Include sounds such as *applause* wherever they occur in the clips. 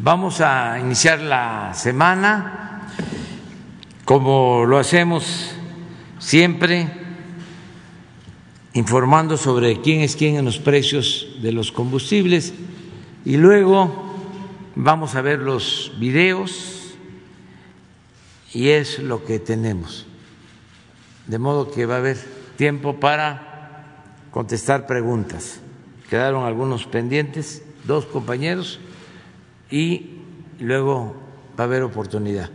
Vamos a iniciar la semana como lo hacemos siempre, informando sobre quién es quién en los precios de los combustibles y luego vamos a ver los videos y es lo que tenemos. De modo que va a haber tiempo para contestar preguntas. Quedaron algunos pendientes, dos compañeros y luego va a haber oportunidad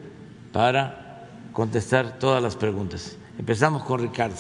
para contestar todas las preguntas. Empezamos con Ricardo.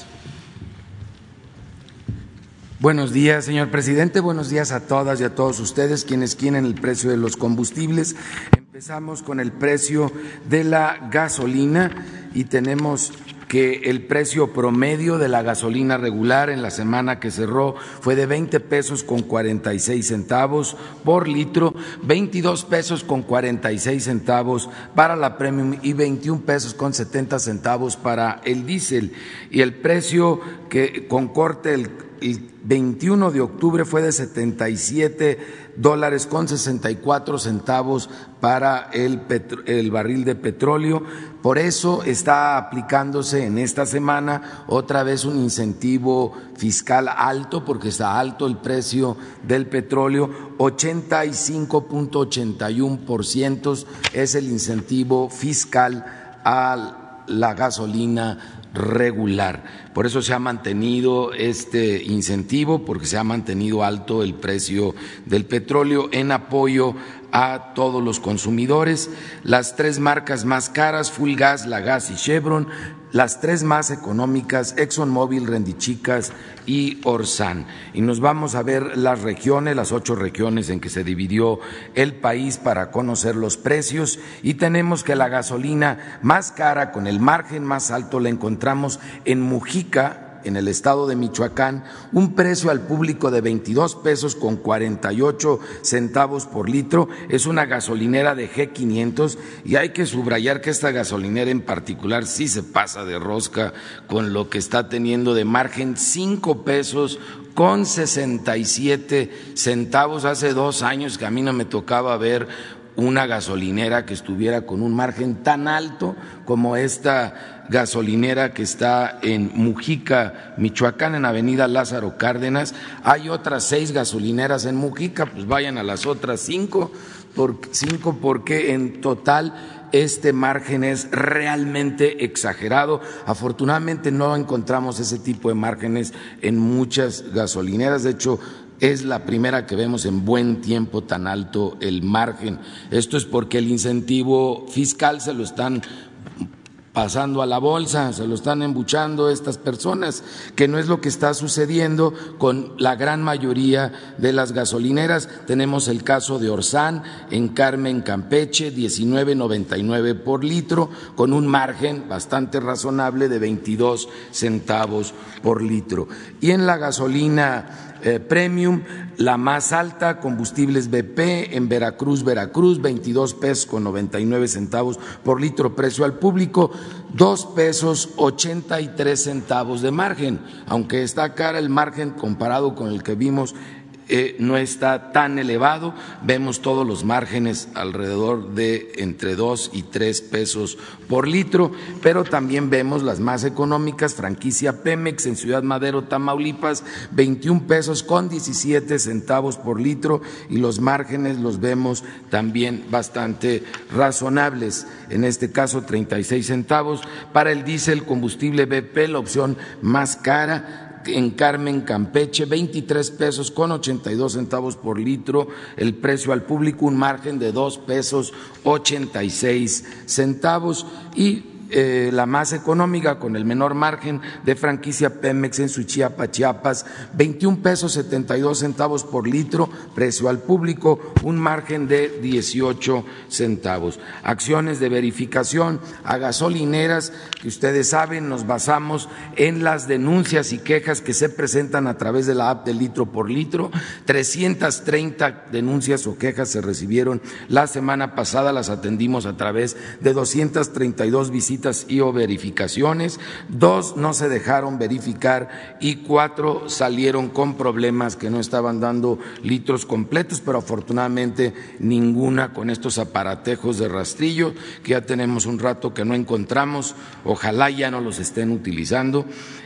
Buenos días, señor presidente. Buenos días a todas y a todos ustedes quienes quieren el precio de los combustibles. Empezamos con el precio de la gasolina y tenemos que el precio promedio de la gasolina regular en la semana que cerró fue de 20 pesos con 46 centavos por litro, 22 pesos con 46 centavos para la premium y 21 pesos con 70 centavos para el diésel. Y el precio que con corte el, el 21 de octubre fue de 77 dólares con 64 centavos para el, el, barril de petróleo. Por eso está aplicándose en esta semana otra vez un incentivo fiscal alto, porque está alto el precio del petróleo, 85.81% es el incentivo fiscal a la gasolina regular. Por eso se ha mantenido este incentivo, porque se ha mantenido alto el precio del petróleo en apoyo a todos los consumidores. Las tres marcas más caras, Full Gas, La Gas y Chevron, las tres más económicas, ExxonMobil, Rendichicas y Orsan. Y nos vamos a ver las regiones, las ocho regiones en que se dividió el país para conocer los precios. Y tenemos que la gasolina más cara, con el margen más alto, la encontramos en Mujica, en el estado de Michoacán un precio al público de 22 pesos con 48 centavos por litro. Es una gasolinera de G500 y hay que subrayar que esta gasolinera en particular sí se pasa de rosca con lo que está teniendo de margen 5 pesos con 67 centavos. Hace dos años que a mí no me tocaba ver una gasolinera que estuviera con un margen tan alto como esta gasolinera que está en Mujica, Michoacán, en Avenida Lázaro Cárdenas. Hay otras seis gasolineras en Mujica, pues vayan a las otras cinco, por, cinco porque en total este margen es realmente exagerado. Afortunadamente no encontramos ese tipo de márgenes en muchas gasolineras. De hecho, es la primera que vemos en buen tiempo tan alto el margen. Esto es porque el incentivo fiscal se lo están pasando a la bolsa, se lo están embuchando estas personas, que no es lo que está sucediendo con la gran mayoría de las gasolineras. Tenemos el caso de Orsán en Carmen, Campeche, 19.99 por litro, con un margen bastante razonable de 22 centavos por litro. Y en la gasolina eh, premium, la más alta, combustibles BP en Veracruz, Veracruz, 22 pesos con 99 centavos por litro precio al público, 2 pesos 83 centavos de margen, aunque está cara el margen comparado con el que vimos eh, no está tan elevado. Vemos todos los márgenes alrededor de entre dos y tres pesos por litro, pero también vemos las más económicas, franquicia Pemex en Ciudad Madero, Tamaulipas, 21 pesos con 17 centavos por litro y los márgenes los vemos también bastante razonables. En este caso, 36 centavos. Para el diésel combustible BP, la opción más cara, en Carmen, Campeche, 23 pesos con 82 centavos por litro, el precio al público, un margen de dos pesos 86 centavos. Y eh, la más económica con el menor margen de franquicia Pemex en Suchiapa, Chiapas, 21 pesos 72 centavos por litro, precio al público, un margen de 18 centavos. Acciones de verificación a gasolineras que ustedes saben, nos basamos en las denuncias y quejas que se presentan a través de la app de litro por litro. 330 denuncias o quejas se recibieron la semana pasada, las atendimos a través de 232 visitas y o verificaciones, dos no se dejaron verificar. Y cuatro salieron con problemas que no estaban dando litros completos, pero afortunadamente ninguna con estos aparatejos de rastrillo que ya tenemos un rato que no encontramos, ojalá ya no los estén utilizando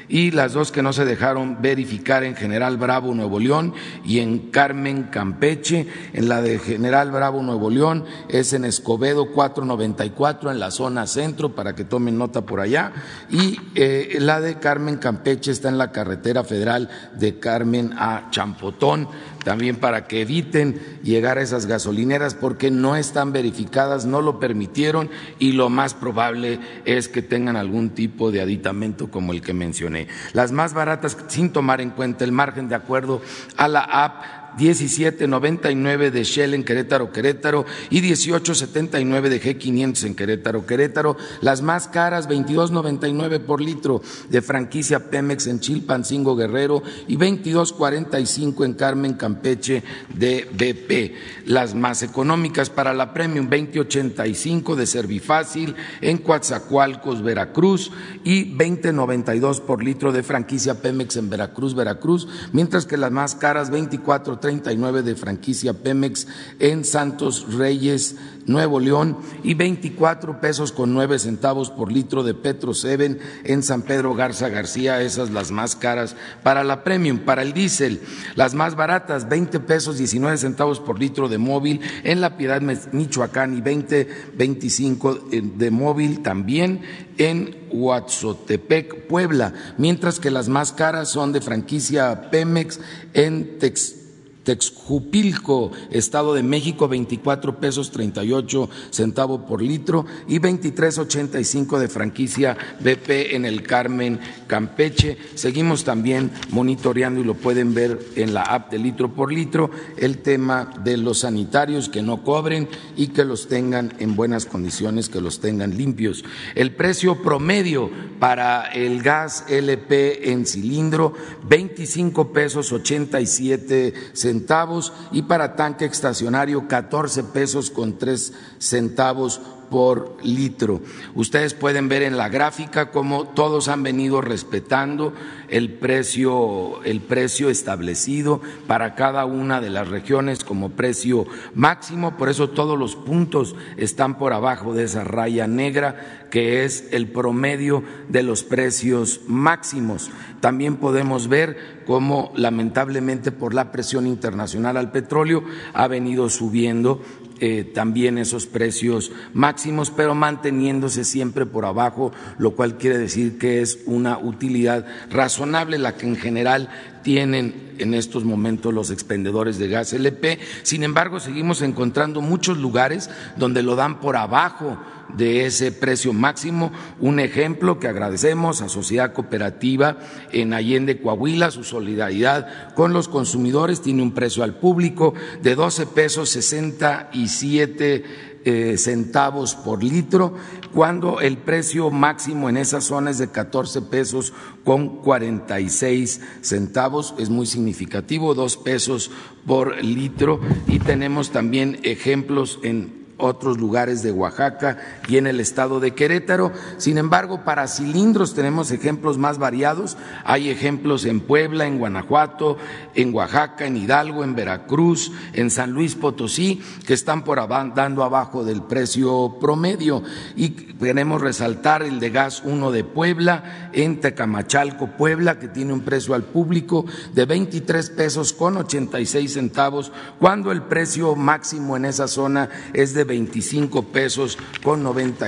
y las dos que no se dejaron verificar en General Bravo, Nuevo León y en Carmen, Campeche. En la de General Bravo, Nuevo León es en Escobedo 494 en la zona centro para que tomen nota por allá. Y eh, la de Carmen, Campeche está en la carretera federal de Carmen a. Champotón también para que eviten llegar a esas gasolineras porque no están verificadas, no lo permitieron y lo más probable es que tengan algún tipo de aditamento como el que mencioné. Las más baratas, sin tomar en cuenta el margen de acuerdo a la app, 1799 de Shell en Querétaro, Querétaro y 1879 de G500 en Querétaro, Querétaro. Las más caras, 2299 por litro de franquicia Pemex en Chilpancingo, Guerrero y 2245 en Carmen, Campeche de BP. Las más económicas para la Premium, 2085 de Servifácil en Coatzacoalcos, Veracruz y 2092 por litro de franquicia Pemex en Veracruz, Veracruz, mientras que las más caras, 24 39 de franquicia Pemex en Santos Reyes, Nuevo León y 24 pesos con 9 centavos por litro de Petro Seven en San Pedro Garza García, esas las más caras para la Premium, para el diésel, las más baratas 20 pesos 19 centavos por litro de móvil en La Piedad Michoacán y 20 25 eh, de móvil también en Huatzotepec, Puebla, mientras que las más caras son de franquicia Pemex en Tex Texjupilco, Estado de México, 24 pesos 38 centavos por litro y 23.85 de franquicia BP en el Carmen, Campeche. Seguimos también monitoreando y lo pueden ver en la app de litro por litro el tema de los sanitarios que no cobren y que los tengan en buenas condiciones, que los tengan limpios. El precio promedio para el gas LP en cilindro, 25 pesos 87 centavos centavos y para tanque estacionario 14 pesos con 3 centavos por litro. Ustedes pueden ver en la gráfica cómo todos han venido respetando el precio, el precio establecido para cada una de las regiones como precio máximo, por eso todos los puntos están por abajo de esa raya negra que es el promedio de los precios máximos. También podemos ver cómo lamentablemente por la presión internacional al petróleo ha venido subiendo eh, también esos precios máximos, pero manteniéndose siempre por abajo, lo cual quiere decir que es una utilidad razonable la que en general tienen en estos momentos los expendedores de gas LP. Sin embargo, seguimos encontrando muchos lugares donde lo dan por abajo de ese precio máximo. Un ejemplo que agradecemos a Sociedad Cooperativa en Allende, Coahuila, su solidaridad con los consumidores. Tiene un precio al público de 12 pesos 67 eh, centavos por litro, cuando el precio máximo en esa zona es de 14 pesos con 46 centavos, es muy significativo, dos pesos por litro, y tenemos también ejemplos en otros lugares de Oaxaca y en el estado de Querétaro. Sin embargo, para cilindros tenemos ejemplos más variados. Hay ejemplos en Puebla, en Guanajuato, en Oaxaca, en Hidalgo, en Veracruz, en San Luis Potosí, que están por dando abajo del precio promedio. Y queremos resaltar el de gas 1 de Puebla, en Tecamachalco, Puebla, que tiene un precio al público de 23 pesos con 86 centavos, cuando el precio máximo en esa zona es de 25 pesos con 90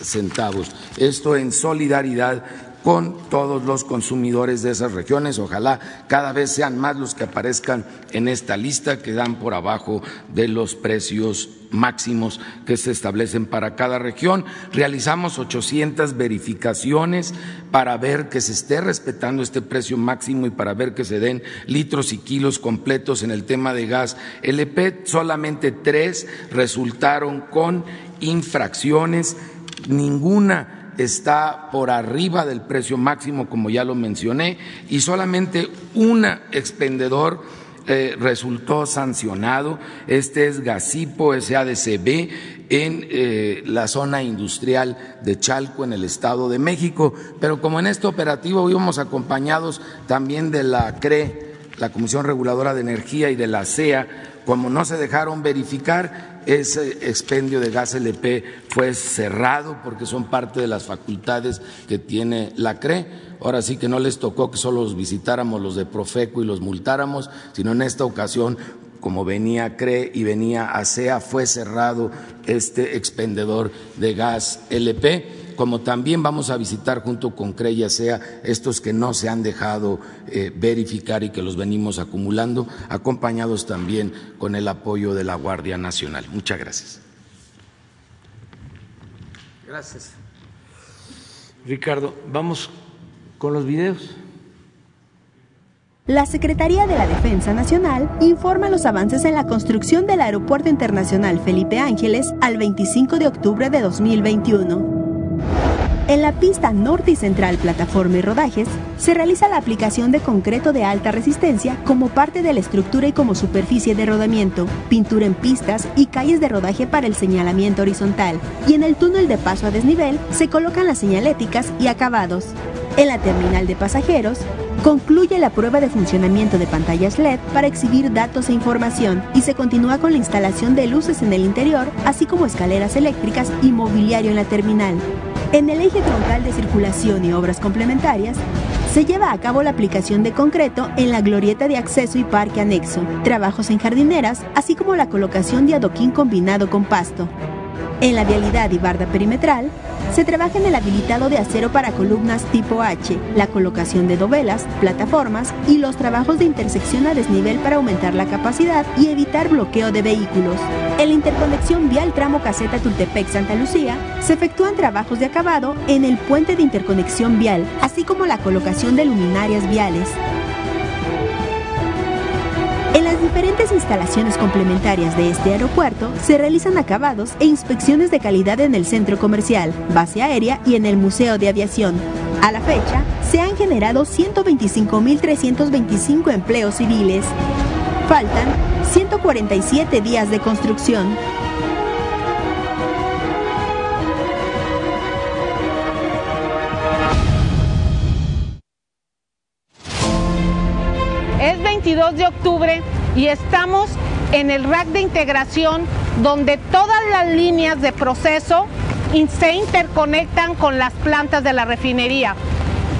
centavos. Esto en solidaridad con todos los consumidores de esas regiones. Ojalá cada vez sean más los que aparezcan en esta lista que dan por abajo de los precios máximos que se establecen para cada región. Realizamos 800 verificaciones para ver que se esté respetando este precio máximo y para ver que se den litros y kilos completos en el tema de gas LP. Solamente tres resultaron con infracciones, ninguna está por arriba del precio máximo, como ya lo mencioné, y solamente un expendedor eh, resultó sancionado. Este es Gasipo SADCB en eh, la zona industrial de Chalco, en el Estado de México. Pero como en este operativo íbamos acompañados también de la CRE, la Comisión Reguladora de Energía y de la CEA, como no se dejaron verificar, ese expendio de gas LP fue cerrado porque son parte de las facultades que tiene la CRE. Ahora sí que no les tocó que solo los visitáramos los de Profeco y los multáramos, sino en esta ocasión como venía CRE y venía ASEA, fue cerrado este expendedor de gas LP, como también vamos a visitar junto con CRE y ASEA estos que no se han dejado eh, verificar y que los venimos acumulando, acompañados también con el apoyo de la Guardia Nacional. Muchas gracias. Gracias. Ricardo, vamos con los videos. La Secretaría de la Defensa Nacional informa los avances en la construcción del Aeropuerto Internacional Felipe Ángeles al 25 de octubre de 2021. En la pista norte y central plataforma y rodajes, se realiza la aplicación de concreto de alta resistencia como parte de la estructura y como superficie de rodamiento, pintura en pistas y calles de rodaje para el señalamiento horizontal. Y en el túnel de paso a desnivel se colocan las señaléticas y acabados. En la terminal de pasajeros, concluye la prueba de funcionamiento de pantallas LED para exhibir datos e información y se continúa con la instalación de luces en el interior, así como escaleras eléctricas y mobiliario en la terminal. En el eje troncal de circulación y obras complementarias, se lleva a cabo la aplicación de concreto en la glorieta de acceso y parque anexo, trabajos en jardineras, así como la colocación de adoquín combinado con pasto. En la vialidad y barda perimetral, se trabaja en el habilitado de acero para columnas tipo H, la colocación de dovelas, plataformas y los trabajos de intersección a desnivel para aumentar la capacidad y evitar bloqueo de vehículos. En la interconexión vial tramo caseta Tultepec-Santa Lucía, se efectúan trabajos de acabado en el puente de interconexión vial, así como la colocación de luminarias viales. En las diferentes instalaciones complementarias de este aeropuerto se realizan acabados e inspecciones de calidad en el centro comercial, base aérea y en el Museo de Aviación. A la fecha, se han generado 125.325 empleos civiles. Faltan 147 días de construcción. Es 22 de octubre y estamos en el rack de integración donde todas las líneas de proceso se interconectan con las plantas de la refinería.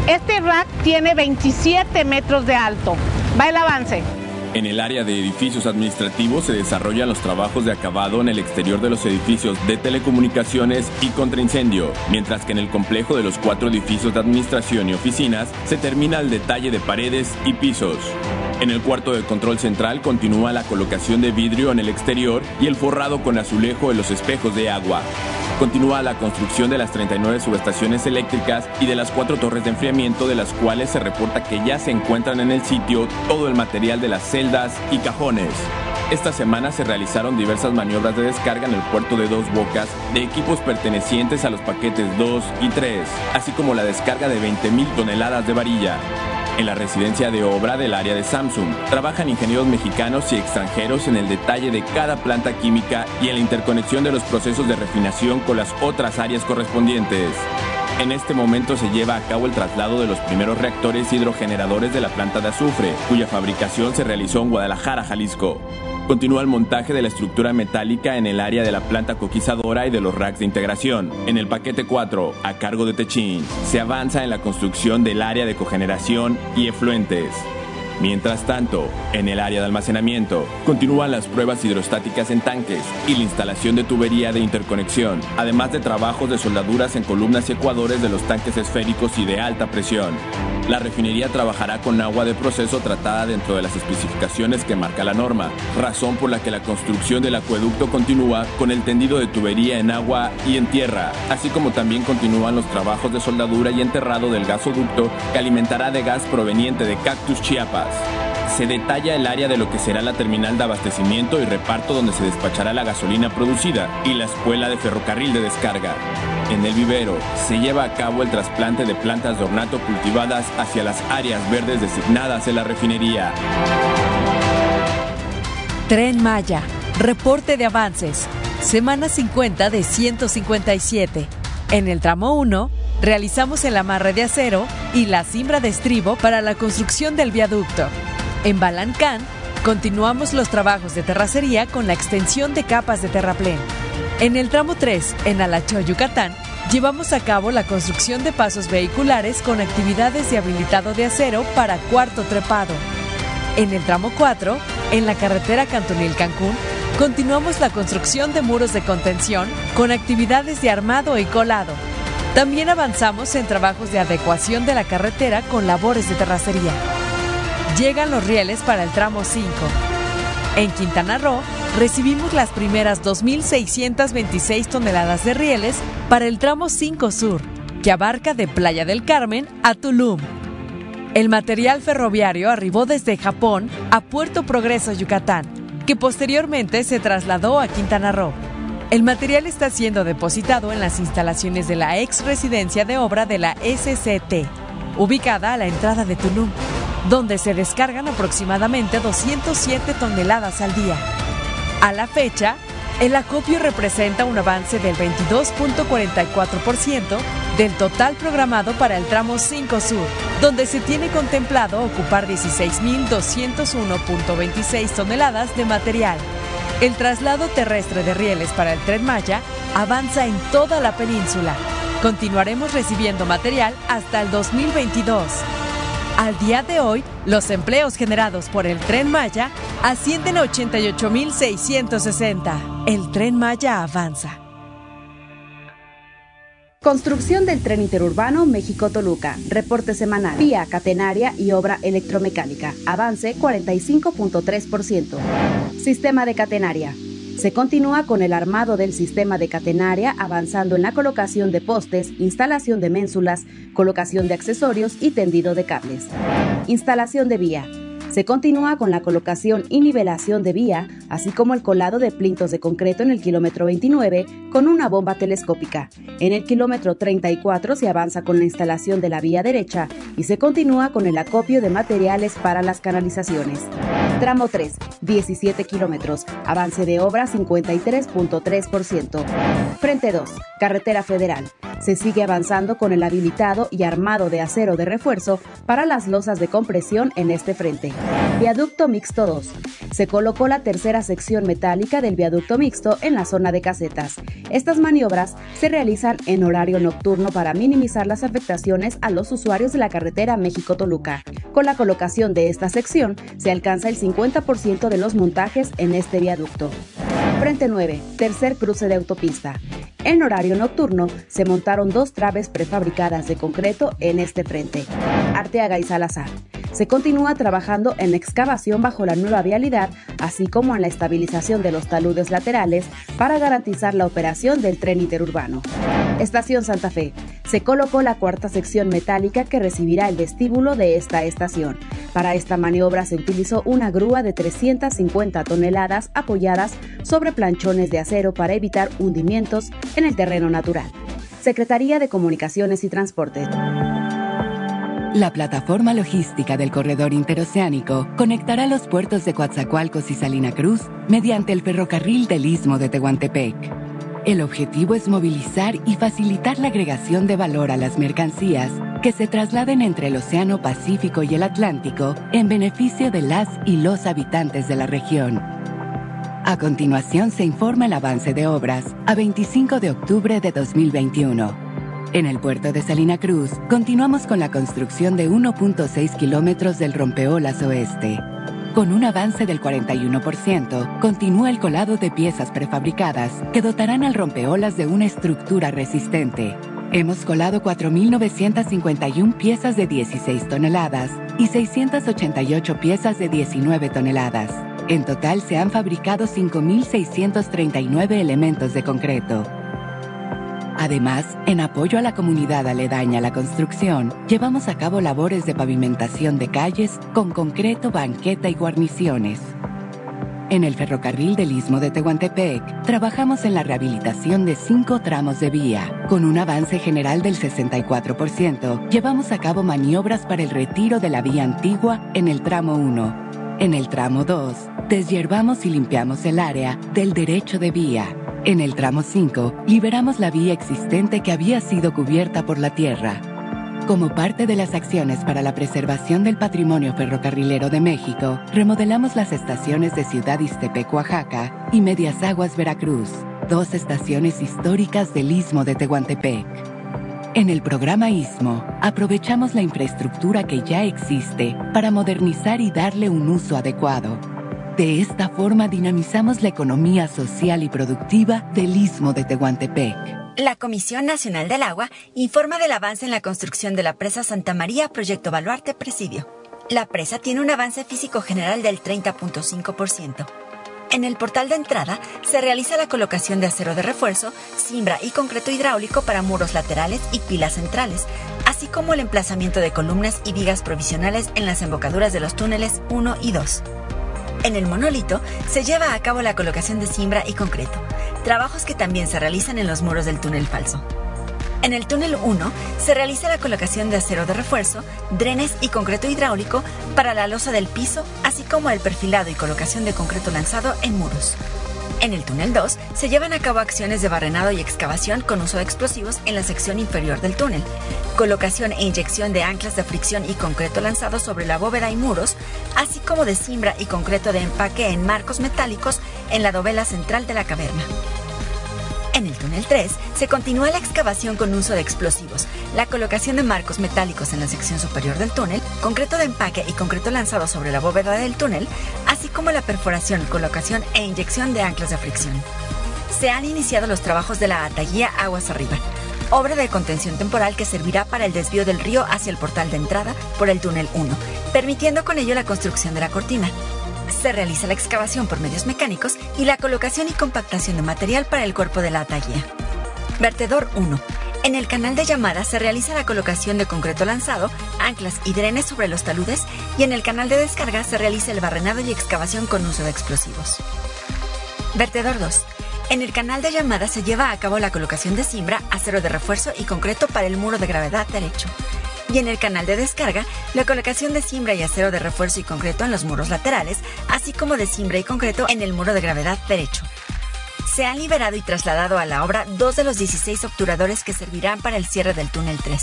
Este rack tiene 27 metros de alto. Va el avance. En el área de edificios administrativos se desarrollan los trabajos de acabado en el exterior de los edificios de telecomunicaciones y contraincendio, mientras que en el complejo de los cuatro edificios de administración y oficinas se termina el detalle de paredes y pisos. En el cuarto de control central continúa la colocación de vidrio en el exterior y el forrado con azulejo en los espejos de agua. Continúa la construcción de las 39 subestaciones eléctricas y de las cuatro torres de enfriamiento de las cuales se reporta que ya se encuentran en el sitio todo el material de las celdas y cajones. Esta semana se realizaron diversas maniobras de descarga en el puerto de Dos Bocas de equipos pertenecientes a los paquetes 2 y 3, así como la descarga de 20.000 toneladas de varilla. En la residencia de obra del área de Samsung trabajan ingenieros mexicanos y extranjeros en el detalle de cada planta química y en la interconexión de los procesos de refinación con las otras áreas correspondientes. En este momento se lleva a cabo el traslado de los primeros reactores hidrogeneradores de la planta de azufre, cuya fabricación se realizó en Guadalajara, Jalisco. Continúa el montaje de la estructura metálica en el área de la planta coquizadora y de los racks de integración. En el paquete 4, a cargo de Techin, se avanza en la construcción del área de cogeneración y efluentes. Mientras tanto, en el área de almacenamiento, continúan las pruebas hidrostáticas en tanques y la instalación de tubería de interconexión, además de trabajos de soldaduras en columnas y ecuadores de los tanques esféricos y de alta presión. La refinería trabajará con agua de proceso tratada dentro de las especificaciones que marca la norma, razón por la que la construcción del acueducto continúa con el tendido de tubería en agua y en tierra, así como también continúan los trabajos de soldadura y enterrado del gasoducto que alimentará de gas proveniente de Cactus Chiapas. Se detalla el área de lo que será la terminal de abastecimiento y reparto donde se despachará la gasolina producida y la escuela de ferrocarril de descarga. En el vivero se lleva a cabo el trasplante de plantas de ornato cultivadas hacia las áreas verdes designadas en la refinería. Tren Maya. Reporte de avances. semana 50 de 157. En el tramo 1, realizamos el amarre de acero y la cimbra de estribo para la construcción del viaducto. En Balancán, continuamos los trabajos de terracería con la extensión de capas de terraplén. En el tramo 3, en Alacho, Yucatán, llevamos a cabo la construcción de pasos vehiculares con actividades de habilitado de acero para cuarto trepado. En el tramo 4, en la carretera Cantonil-Cancún, continuamos la construcción de muros de contención con actividades de armado y colado. También avanzamos en trabajos de adecuación de la carretera con labores de terracería. Llegan los rieles para el tramo 5. En Quintana Roo, recibimos las primeras 2.626 toneladas de rieles para el tramo 5 Sur, que abarca de Playa del Carmen a Tulum. El material ferroviario arribó desde Japón a Puerto Progreso, Yucatán, que posteriormente se trasladó a Quintana Roo. El material está siendo depositado en las instalaciones de la ex residencia de obra de la SCT, ubicada a la entrada de Tulum, donde se descargan aproximadamente 207 toneladas al día. A la fecha, el acopio representa un avance del 22.44% del total programado para el tramo 5 Sur, donde se tiene contemplado ocupar 16.201.26 toneladas de material. El traslado terrestre de rieles para el tren Maya avanza en toda la península. Continuaremos recibiendo material hasta el 2022. Al día de hoy, los empleos generados por el tren Maya ascienden a 88.660. El tren Maya avanza. Construcción del tren interurbano México-Toluca. Reporte semanal. Vía catenaria y obra electromecánica. Avance 45.3%. Sistema de catenaria. Se continúa con el armado del sistema de catenaria, avanzando en la colocación de postes, instalación de ménsulas, colocación de accesorios y tendido de cables. Instalación de vía. Se continúa con la colocación y nivelación de vía, así como el colado de plintos de concreto en el kilómetro 29 con una bomba telescópica. En el kilómetro 34 se avanza con la instalación de la vía derecha y se continúa con el acopio de materiales para las canalizaciones. Tramo 3, 17 kilómetros, avance de obra 53.3%. Frente 2, carretera federal. Se sigue avanzando con el habilitado y armado de acero de refuerzo para las losas de compresión en este frente. Viaducto Mixto 2. Se colocó la tercera sección metálica del viaducto mixto en la zona de casetas. Estas maniobras se realizan en horario nocturno para minimizar las afectaciones a los usuarios de la carretera México-Toluca. Con la colocación de esta sección se alcanza el 50% de los montajes en este viaducto. Frente 9, tercer cruce de autopista. En horario nocturno se montaron dos traves prefabricadas de concreto en este frente. Arteaga y Salazar. Se continúa trabajando en excavación bajo la nueva vialidad, así como en la estabilización de los taludes laterales para garantizar la operación del tren interurbano. Estación Santa Fe. Se colocó la cuarta sección metálica que recibirá el vestíbulo de esta estación. Para esta maniobra se utilizó una grúa de 350 toneladas apoyadas sobre planchones de acero para evitar hundimientos en el terreno natural. Secretaría de Comunicaciones y Transporte. La plataforma logística del corredor interoceánico conectará los puertos de Coatzacoalcos y Salina Cruz mediante el ferrocarril del Istmo de Tehuantepec. El objetivo es movilizar y facilitar la agregación de valor a las mercancías que se trasladen entre el Océano Pacífico y el Atlántico en beneficio de las y los habitantes de la región. A continuación se informa el avance de obras a 25 de octubre de 2021. En el puerto de Salina Cruz, continuamos con la construcción de 1.6 kilómetros del rompeolas oeste. Con un avance del 41%, continúa el colado de piezas prefabricadas que dotarán al rompeolas de una estructura resistente. Hemos colado 4.951 piezas de 16 toneladas y 688 piezas de 19 toneladas. En total se han fabricado 5.639 elementos de concreto. Además, en apoyo a la comunidad aledaña a la construcción, llevamos a cabo labores de pavimentación de calles con concreto, banqueta y guarniciones. En el ferrocarril del Istmo de Tehuantepec, trabajamos en la rehabilitación de cinco tramos de vía. Con un avance general del 64%, llevamos a cabo maniobras para el retiro de la vía antigua en el tramo 1. En el tramo 2, deshiervamos y limpiamos el área del derecho de vía En el tramo 5, liberamos la vía existente que había sido cubierta por la tierra. Como parte de las acciones para la preservación del patrimonio ferrocarrilero de México, remodelamos las estaciones de Ciudad Iztepec, Oaxaca y Medias Aguas, Veracruz, dos estaciones históricas del Istmo de Tehuantepec. En el programa Istmo, aprovechamos la infraestructura que ya existe para modernizar y darle un uso adecuado. De esta forma dinamizamos la economía social y productiva del Istmo de Tehuantepec. La Comisión Nacional del Agua informa del avance en la construcción de la presa Santa María Proyecto Baluarte Presidio. La presa tiene un avance físico general del 30.5%. En el portal de entrada se realiza la colocación de acero de refuerzo, cimbra y concreto hidráulico para muros laterales y pilas centrales, así como el emplazamiento de columnas y vigas provisionales en las embocaduras de los túneles 1 y 2. En el monolito se lleva a cabo la colocación de cimbra y concreto, trabajos que también se realizan en los muros del túnel falso. En el túnel 1 se realiza la colocación de acero de refuerzo, drenes y concreto hidráulico para la losa del piso, así como el perfilado y colocación de concreto lanzado en muros. En el túnel 2 se llevan a cabo acciones de barrenado y excavación con uso de explosivos en la sección inferior del túnel, colocación e inyección de anclas de fricción y concreto lanzado sobre la bóveda y muros, así como de cimbra y concreto de empaque en marcos metálicos en la dovela central de la caverna. En el túnel 3 se continúa la excavación con uso de explosivos, la colocación de marcos metálicos en la sección superior del túnel, concreto de empaque y concreto lanzado sobre la bóveda del túnel, así como la perforación, colocación e inyección de anclas de fricción. Se han iniciado los trabajos de la ataguía Aguas Arriba, obra de contención temporal que servirá para el desvío del río hacia el portal de entrada por el túnel 1, permitiendo con ello la construcción de la cortina se realiza la excavación por medios mecánicos y la colocación y compactación de material para el cuerpo de la ataguía. Vertedor 1. En el canal de llamada se realiza la colocación de concreto lanzado, anclas y drenes sobre los taludes y en el canal de descarga se realiza el barrenado y excavación con uso de explosivos. Vertedor 2. En el canal de llamada se lleva a cabo la colocación de cimbra, acero de refuerzo y concreto para el muro de gravedad derecho y en el canal de descarga la colocación de cimbra y acero de refuerzo y concreto en los muros laterales, así como de cimbra y concreto en el muro de gravedad derecho. Se han liberado y trasladado a la obra dos de los 16 obturadores que servirán para el cierre del túnel 3.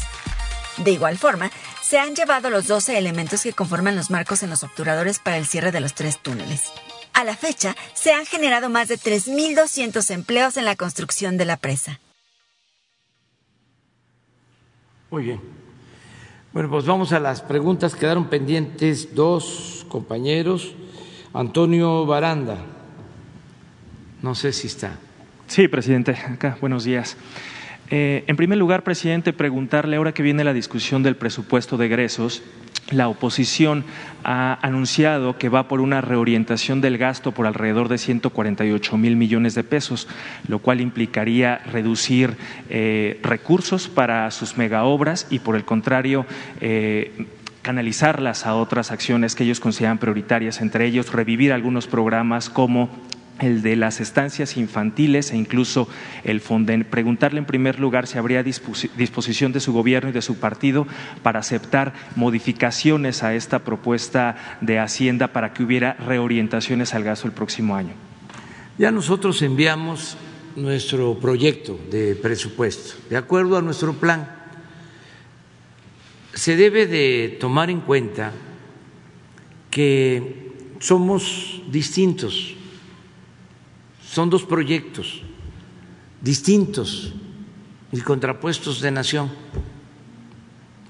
De igual forma, se han llevado los 12 elementos que conforman los marcos en los obturadores para el cierre de los tres túneles. A la fecha, se han generado más de 3.200 empleos en la construcción de la presa. Muy bien. Bueno, pues vamos a las preguntas. Quedaron pendientes dos compañeros. Antonio Baranda. No sé si está. Sí, presidente. Acá, buenos días. Eh, en primer lugar, presidente, preguntarle ahora que viene la discusión del presupuesto de egresos, la oposición ha anunciado que va por una reorientación del gasto por alrededor de 148 mil millones de pesos, lo cual implicaría reducir eh, recursos para sus megaobras y, por el contrario, eh, canalizarlas a otras acciones que ellos consideran prioritarias, entre ellos revivir algunos programas como el de las estancias infantiles e incluso el Fonden. Preguntarle en primer lugar si habría disposición de su gobierno y de su partido para aceptar modificaciones a esta propuesta de Hacienda para que hubiera reorientaciones al gasto el próximo año. Ya nosotros enviamos nuestro proyecto de presupuesto. De acuerdo a nuestro plan, se debe de tomar en cuenta que somos distintos son dos proyectos distintos y contrapuestos de nación.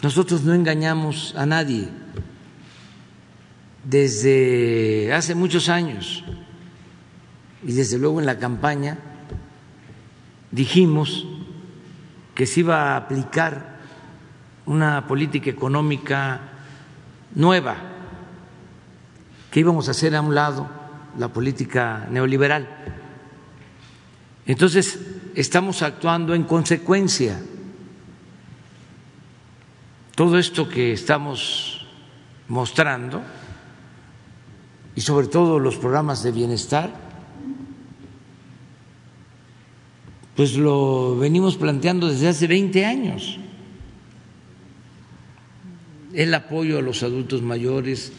Nosotros no engañamos a nadie desde hace muchos años y desde luego en la campaña dijimos que se iba a aplicar una política económica nueva, que íbamos a hacer a un lado la política neoliberal entonces, estamos actuando en consecuencia. Todo esto que estamos mostrando, y sobre todo los programas de bienestar, pues lo venimos planteando desde hace 20 años. El apoyo a los adultos mayores,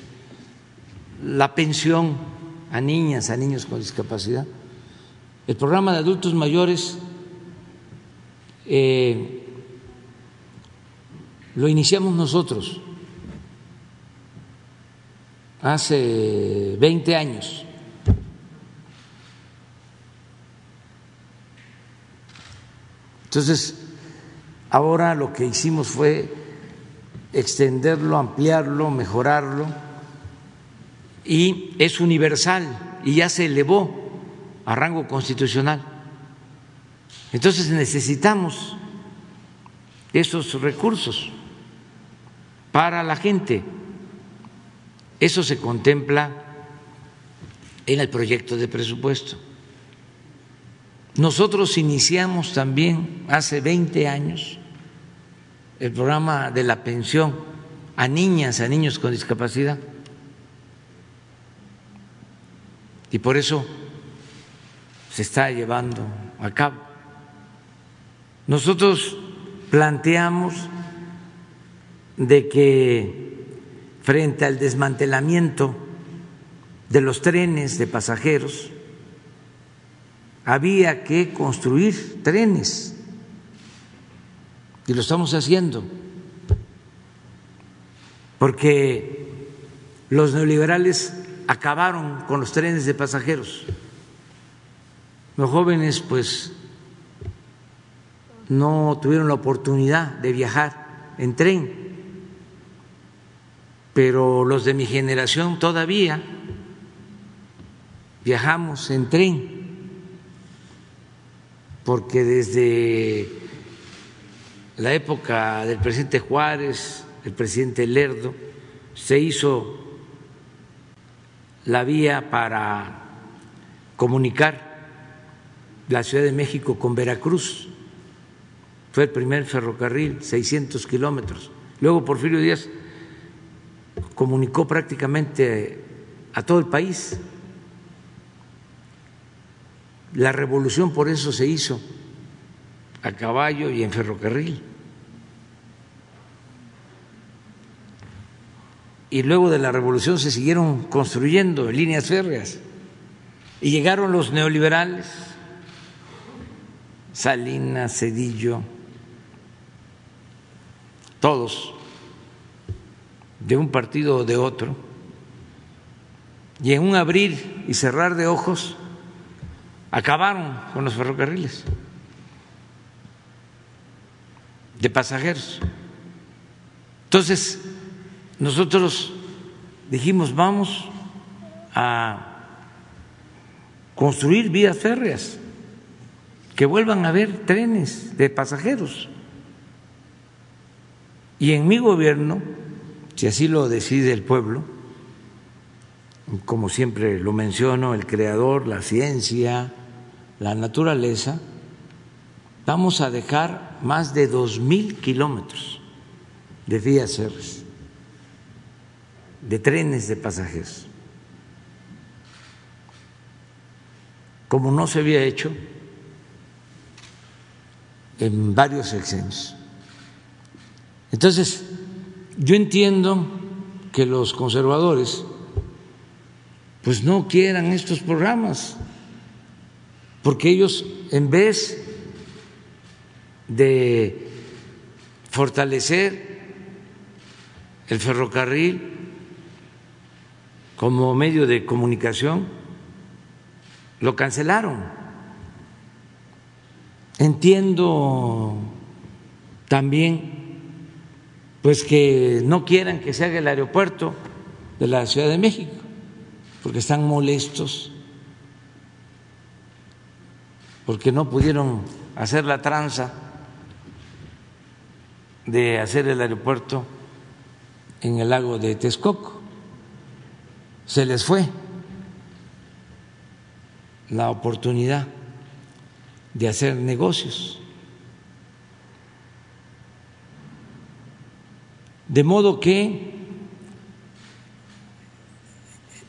la pensión a niñas, a niños con discapacidad El programa de adultos mayores eh, lo iniciamos nosotros hace 20 años. Entonces, ahora lo que hicimos fue extenderlo, ampliarlo, mejorarlo y es universal y ya se elevó a rango constitucional. Entonces necesitamos esos recursos para la gente. Eso se contempla en el proyecto de presupuesto. Nosotros iniciamos también hace 20 años el programa de la pensión a niñas, a niños con discapacidad. Y por eso se está llevando a cabo. Nosotros planteamos de que frente al desmantelamiento de los trenes de pasajeros, había que construir trenes y lo estamos haciendo porque los neoliberales acabaron con los trenes de pasajeros. Los jóvenes pues no tuvieron la oportunidad de viajar en tren, pero los de mi generación todavía viajamos en tren porque desde la época del presidente Juárez, el presidente Lerdo, se hizo la vía para comunicar la Ciudad de México con Veracruz. Fue el primer ferrocarril, 600 kilómetros. Luego Porfirio Díaz comunicó prácticamente a todo el país la revolución por eso se hizo a caballo y en ferrocarril. Y luego de la revolución se siguieron construyendo líneas férreas. Y llegaron los neoliberales, Salinas, Cedillo, todos, de un partido o de otro, y en un abrir y cerrar de ojos acabaron con los ferrocarriles de pasajeros. Entonces, nosotros dijimos, vamos a construir vías férreas, que vuelvan a haber trenes de pasajeros. Y en mi gobierno, si así lo decide el pueblo, como siempre lo menciono, el creador, la ciencia, la naturaleza, vamos a dejar más de dos mil kilómetros de vías férreas, de trenes de pasajeros, como no se había hecho en varios sexenios. Entonces, yo entiendo que los conservadores pues no quieran estos programas porque ellos en vez de fortalecer el ferrocarril como medio de comunicación, lo cancelaron. Entiendo también pues que no quieran que se haga el aeropuerto de la Ciudad de México, porque están molestos porque no pudieron hacer la tranza de hacer el aeropuerto en el lago de Texcoco. Se les fue la oportunidad de hacer negocios. De modo que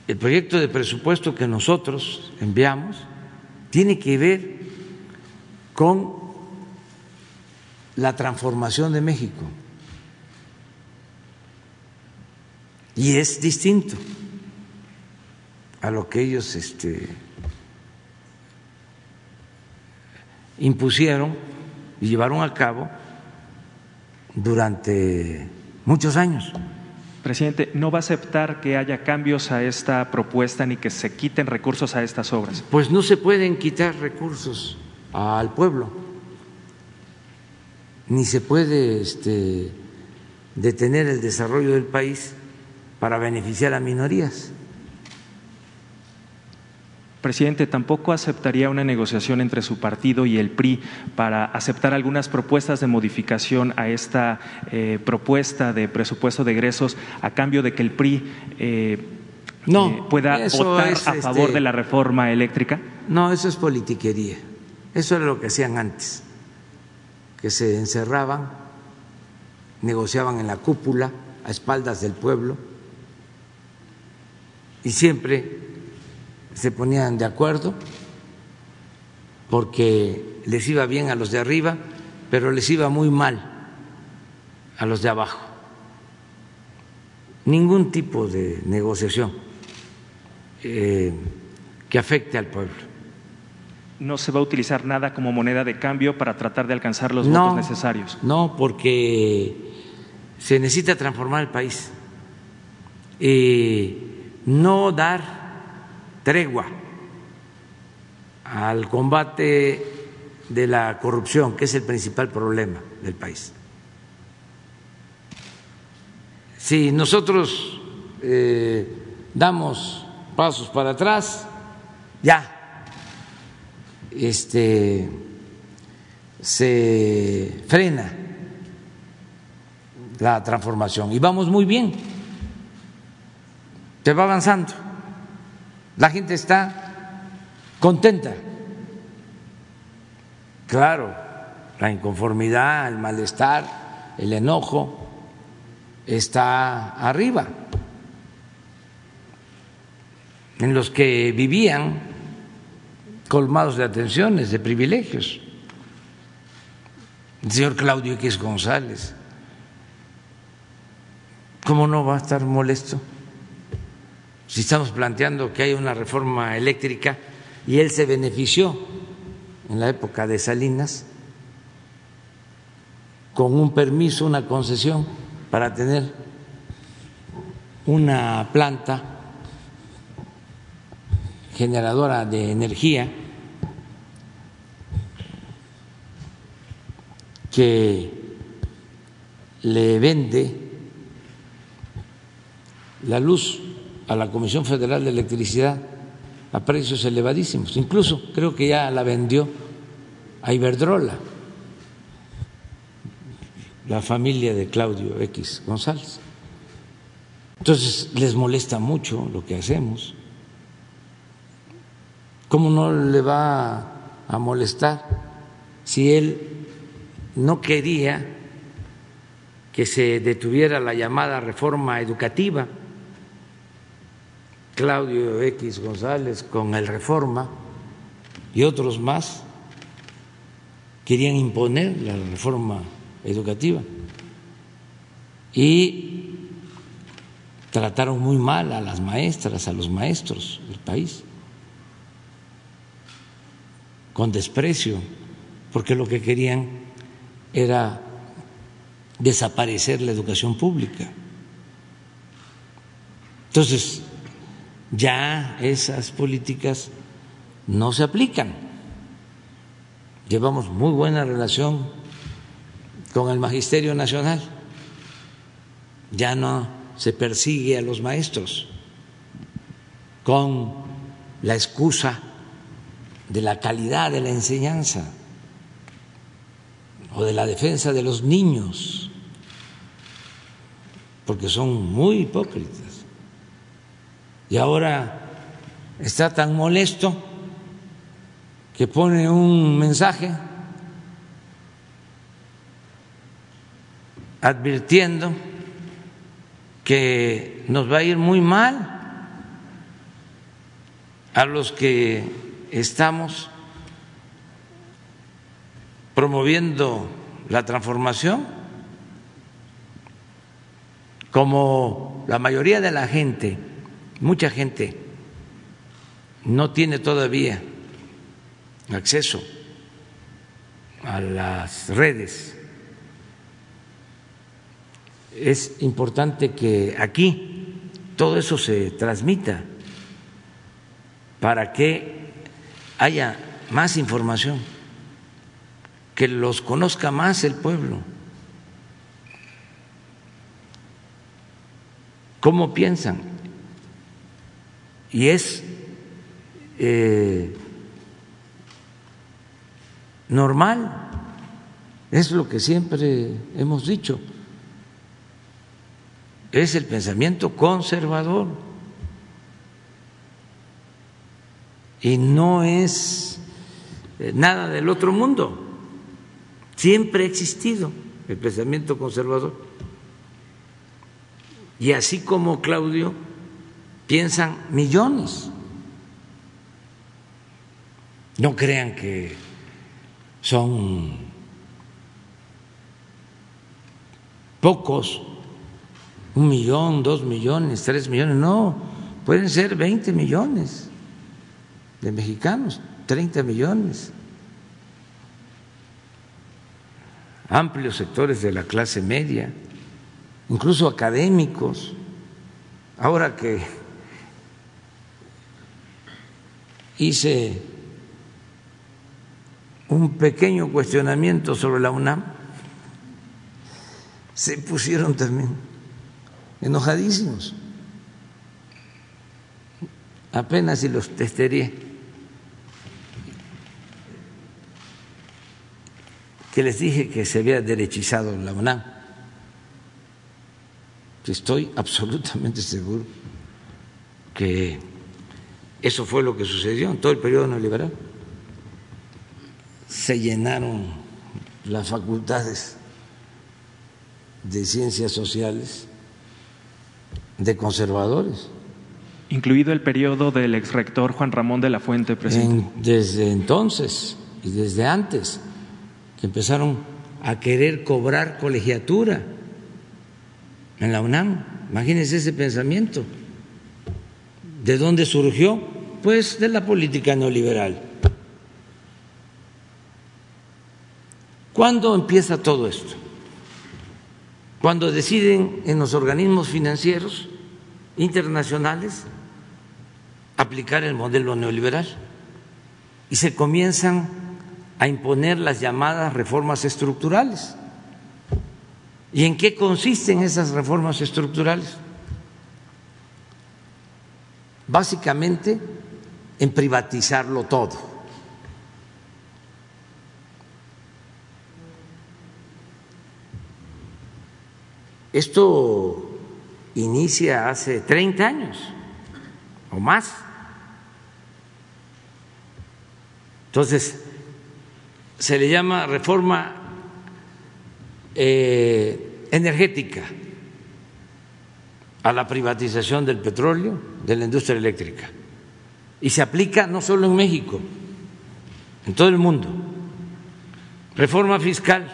el proyecto de presupuesto que nosotros enviamos tiene que ver con la transformación de México. Y es distinto a lo que ellos este, impusieron y llevaron a cabo durante muchos años. Presidente, ¿no va a aceptar que haya cambios a esta propuesta ni que se quiten recursos a estas obras? Pues no se pueden quitar recursos al pueblo, ni se puede este, detener el desarrollo del país para beneficiar a minorías. Presidente, ¿tampoco aceptaría una negociación entre su partido y el PRI para aceptar algunas propuestas de modificación a esta eh, propuesta de presupuesto de egresos a cambio de que el PRI eh, no, eh, pueda votar a favor este, de la reforma eléctrica? No, eso es politiquería. Eso era lo que hacían antes, que se encerraban, negociaban en la cúpula a espaldas del pueblo y siempre se ponían de acuerdo porque les iba bien a los de arriba, pero les iba muy mal a los de abajo. Ningún tipo de negociación eh, que afecte al pueblo. ¿No se va a utilizar nada como moneda de cambio para tratar de alcanzar los no, votos necesarios? No, porque se necesita transformar el país. Eh, no dar tregua al combate de la corrupción, que es el principal problema del país. Si nosotros eh, damos pasos para atrás, ya este, se frena la transformación y vamos muy bien, se va avanzando. La gente está contenta. Claro, la inconformidad, el malestar, el enojo está arriba. En los que vivían colmados de atenciones, de privilegios. El señor Claudio X González, ¿cómo no va a estar molesto? Si estamos planteando que hay una reforma eléctrica y él se benefició en la época de Salinas con un permiso, una concesión para tener una planta generadora de energía que le vende la luz a la Comisión Federal de Electricidad a precios elevadísimos. Incluso creo que ya la vendió a Iberdrola, la familia de Claudio X González. Entonces les molesta mucho lo que hacemos. ¿Cómo no le va a molestar si él no quería que se detuviera la llamada reforma educativa? Claudio X González con el Reforma y otros más querían imponer la reforma educativa y trataron muy mal a las maestras, a los maestros del país, con desprecio, porque lo que querían era desaparecer la educación pública. Entonces, ya esas políticas no se aplican. Llevamos muy buena relación con el Magisterio Nacional. Ya no se persigue a los maestros con la excusa de la calidad de la enseñanza o de la defensa de los niños, porque son muy hipócritas y ahora está tan molesto que pone un mensaje advirtiendo que nos va a ir muy mal a los que estamos promoviendo la transformación, como la mayoría de la gente Mucha gente no tiene todavía acceso a las redes. Es importante que aquí todo eso se transmita para que haya más información, que los conozca más el pueblo. ¿Cómo piensan? Y es eh, normal, es lo que siempre hemos dicho, es el pensamiento conservador. Y no es eh, nada del otro mundo, siempre ha existido el pensamiento conservador. Y así como Claudio, piensan millones. No crean que son pocos, un millón, dos millones, tres millones, no, pueden ser 20 millones de mexicanos, 30 millones, amplios sectores de la clase media, incluso académicos. Ahora que hice un pequeño cuestionamiento sobre la UNAM, se pusieron también enojadísimos. Apenas si los testería. Que les dije que se había derechizado la UNAM. Estoy absolutamente seguro que eso fue lo que sucedió en todo el periodo neoliberal se llenaron las facultades de ciencias sociales de conservadores. Incluido el periodo del exrector Juan Ramón de la Fuente, presidente. desde entonces y desde antes, que empezaron a querer cobrar colegiatura en la UNAM. Imagínense ese pensamiento. ¿De dónde surgió? Pues de la política neoliberal. ¿Cuándo empieza todo esto? Cuando deciden en los organismos financieros internacionales aplicar el modelo neoliberal y se comienzan a imponer las llamadas reformas estructurales. ¿Y en qué consisten esas reformas estructurales? Básicamente en privatizarlo todo Esto inicia hace 30 años o más. Entonces, se le llama reforma eh, energética a la privatización del petróleo, de la industria eléctrica. Y se aplica no solo en México, en todo el mundo. Reforma fiscal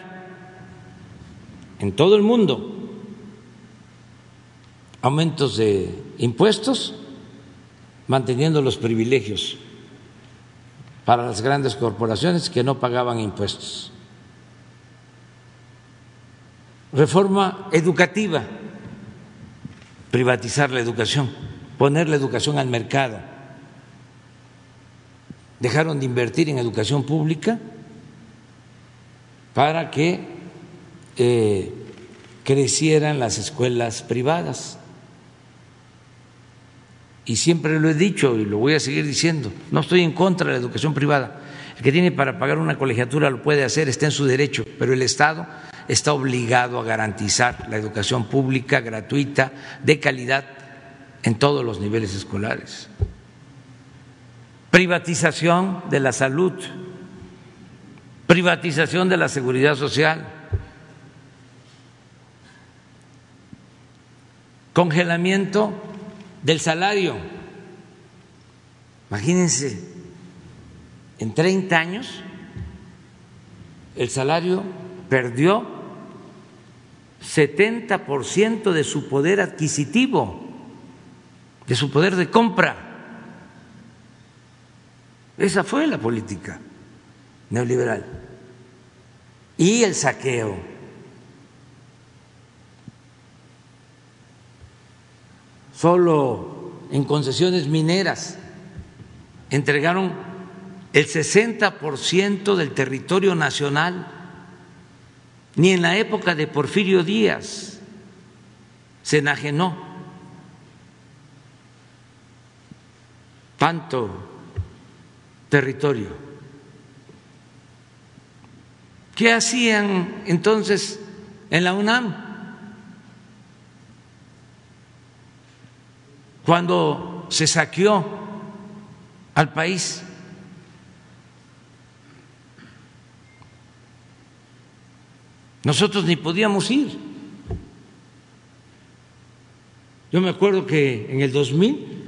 en todo el mundo aumentos de impuestos, manteniendo los privilegios para las grandes corporaciones que no pagaban impuestos. Reforma educativa, privatizar la educación, poner la educación al mercado. Dejaron de invertir en educación pública para que eh, crecieran las escuelas privadas y siempre lo he dicho y lo voy a seguir diciendo, no estoy en contra de la educación privada. El que tiene para pagar una colegiatura lo puede hacer, está en su derecho, pero el Estado está obligado a garantizar la educación pública, gratuita, de calidad, en todos los niveles escolares. Privatización de la salud, privatización de la seguridad social, congelamiento del salario. Imagínense, en 30 años el salario perdió 70% de su poder adquisitivo, de su poder de compra. Esa fue la política neoliberal. y el saqueo. Solo en concesiones mineras entregaron el 60% del territorio nacional, ni en la época de Porfirio Díaz se enajenó tanto territorio. ¿Qué hacían entonces en la UNAM? Cuando se saqueó al país. Nosotros ni podíamos ir. Yo me acuerdo que en el 2000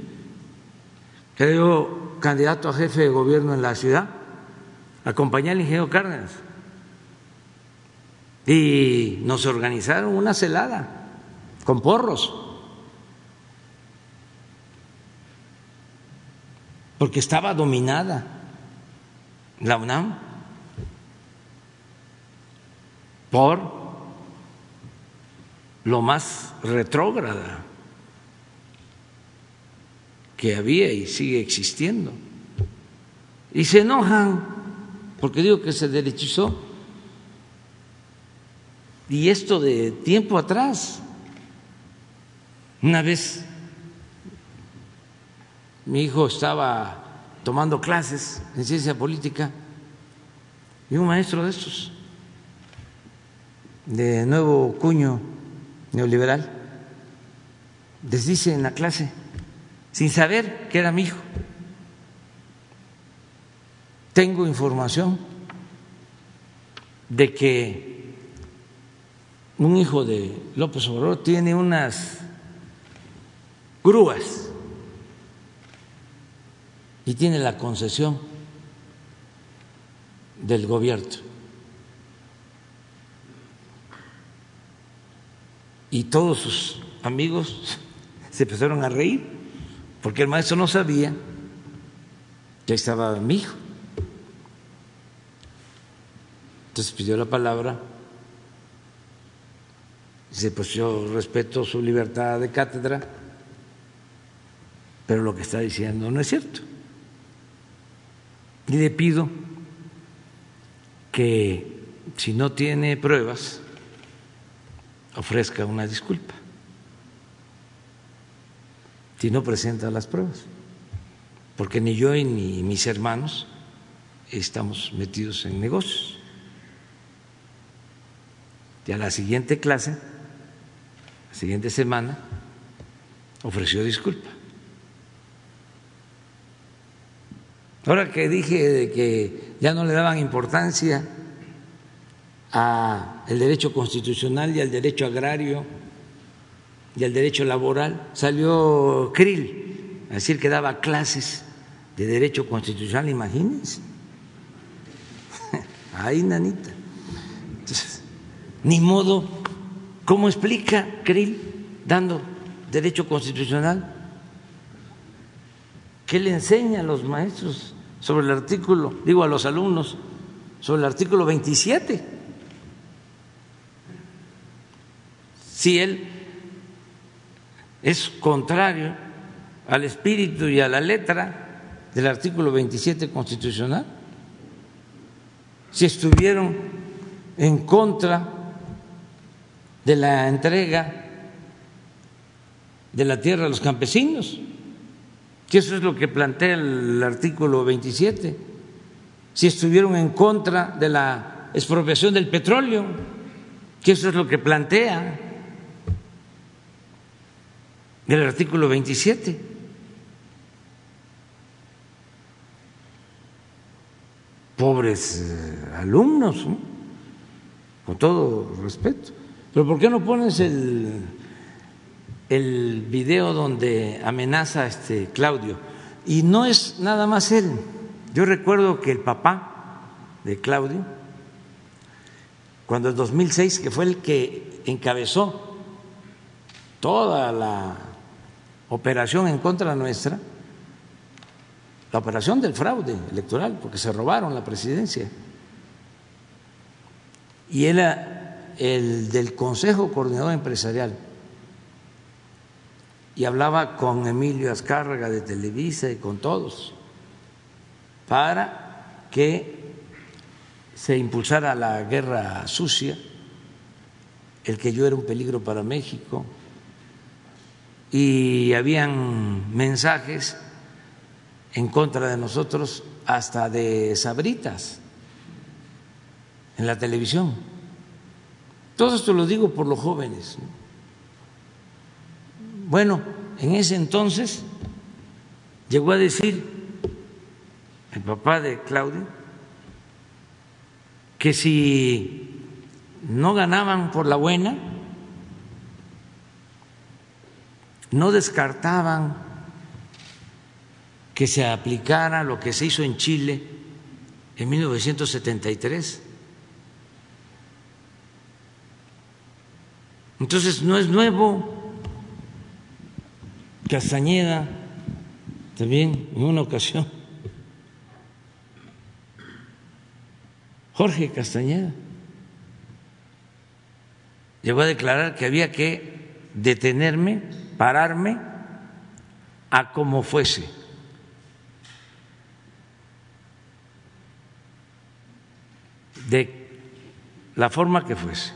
quedó candidato a jefe de gobierno en la ciudad, acompañé al ingeniero Cárdenas. Y nos organizaron una celada con porros, porque estaba dominada la UNAM por lo más retrógrada que había y sigue existiendo. Y se enojan porque digo que se derechizó. Y esto de tiempo atrás, una vez mi hijo estaba tomando clases en ciencia política y un maestro de estos, de nuevo cuño neoliberal, les dice en la clase, sin saber que era mi hijo. Tengo información de que un hijo de López Obrador tiene unas grúas y tiene la concesión del gobierno. Y todos sus amigos se empezaron a reír porque el maestro no sabía que estaba mi hijo. Entonces pidió la palabra. Dice, pues yo respeto su libertad de cátedra, pero lo que está diciendo no es cierto. Y le pido que si no tiene pruebas, ofrezca una disculpa si no presenta las pruebas, porque ni yo ni mis hermanos estamos metidos en negocios. Y a la siguiente clase, la siguiente semana, ofreció disculpa. Ahora que dije de que ya no le daban importancia al derecho constitucional y al derecho agrario, y al derecho laboral, salió Krill a decir que daba clases de derecho constitucional, imagínense. *laughs* Ahí, nanita. ni modo, ¿cómo explica Krill dando derecho constitucional? ¿Qué le enseña a los maestros sobre el artículo, digo a los alumnos, sobre el artículo 27? Si él es contrario al espíritu y a la letra del artículo 27 constitucional. Si estuvieron en contra de la entrega de la tierra a los campesinos, que eso es lo que plantea el artículo 27, si estuvieron en contra de la expropiación del petróleo, que eso es lo que plantea del artículo 27. Pobres eh, alumnos, con todo respeto. Pero ¿por qué no pones el, el video donde amenaza a este Claudio? Y no es nada más él. Yo recuerdo que el papá de Claudio, cuando en 2006, que fue el que encabezó toda la operación en contra nuestra, la operación del fraude electoral, porque se robaron la presidencia. y era el del Consejo Coordinador Empresarial y hablaba con Emilio Azcárraga de Televisa y con todos para que se impulsara la guerra sucia, el que yo era un peligro para México, y habían mensajes en contra de nosotros hasta de sabritas en la televisión. Todo esto lo digo por los jóvenes. Bueno, en ese entonces llegó a decir el papá de Claudio que si no ganaban por la buena, no descartaban que se aplicara lo que se hizo en Chile en 1973. Entonces no es nuevo. Castañeda también en una ocasión, Jorge Castañeda, llegó a declarar que había que detenerme, pararme a como fuese. de la forma que fuese.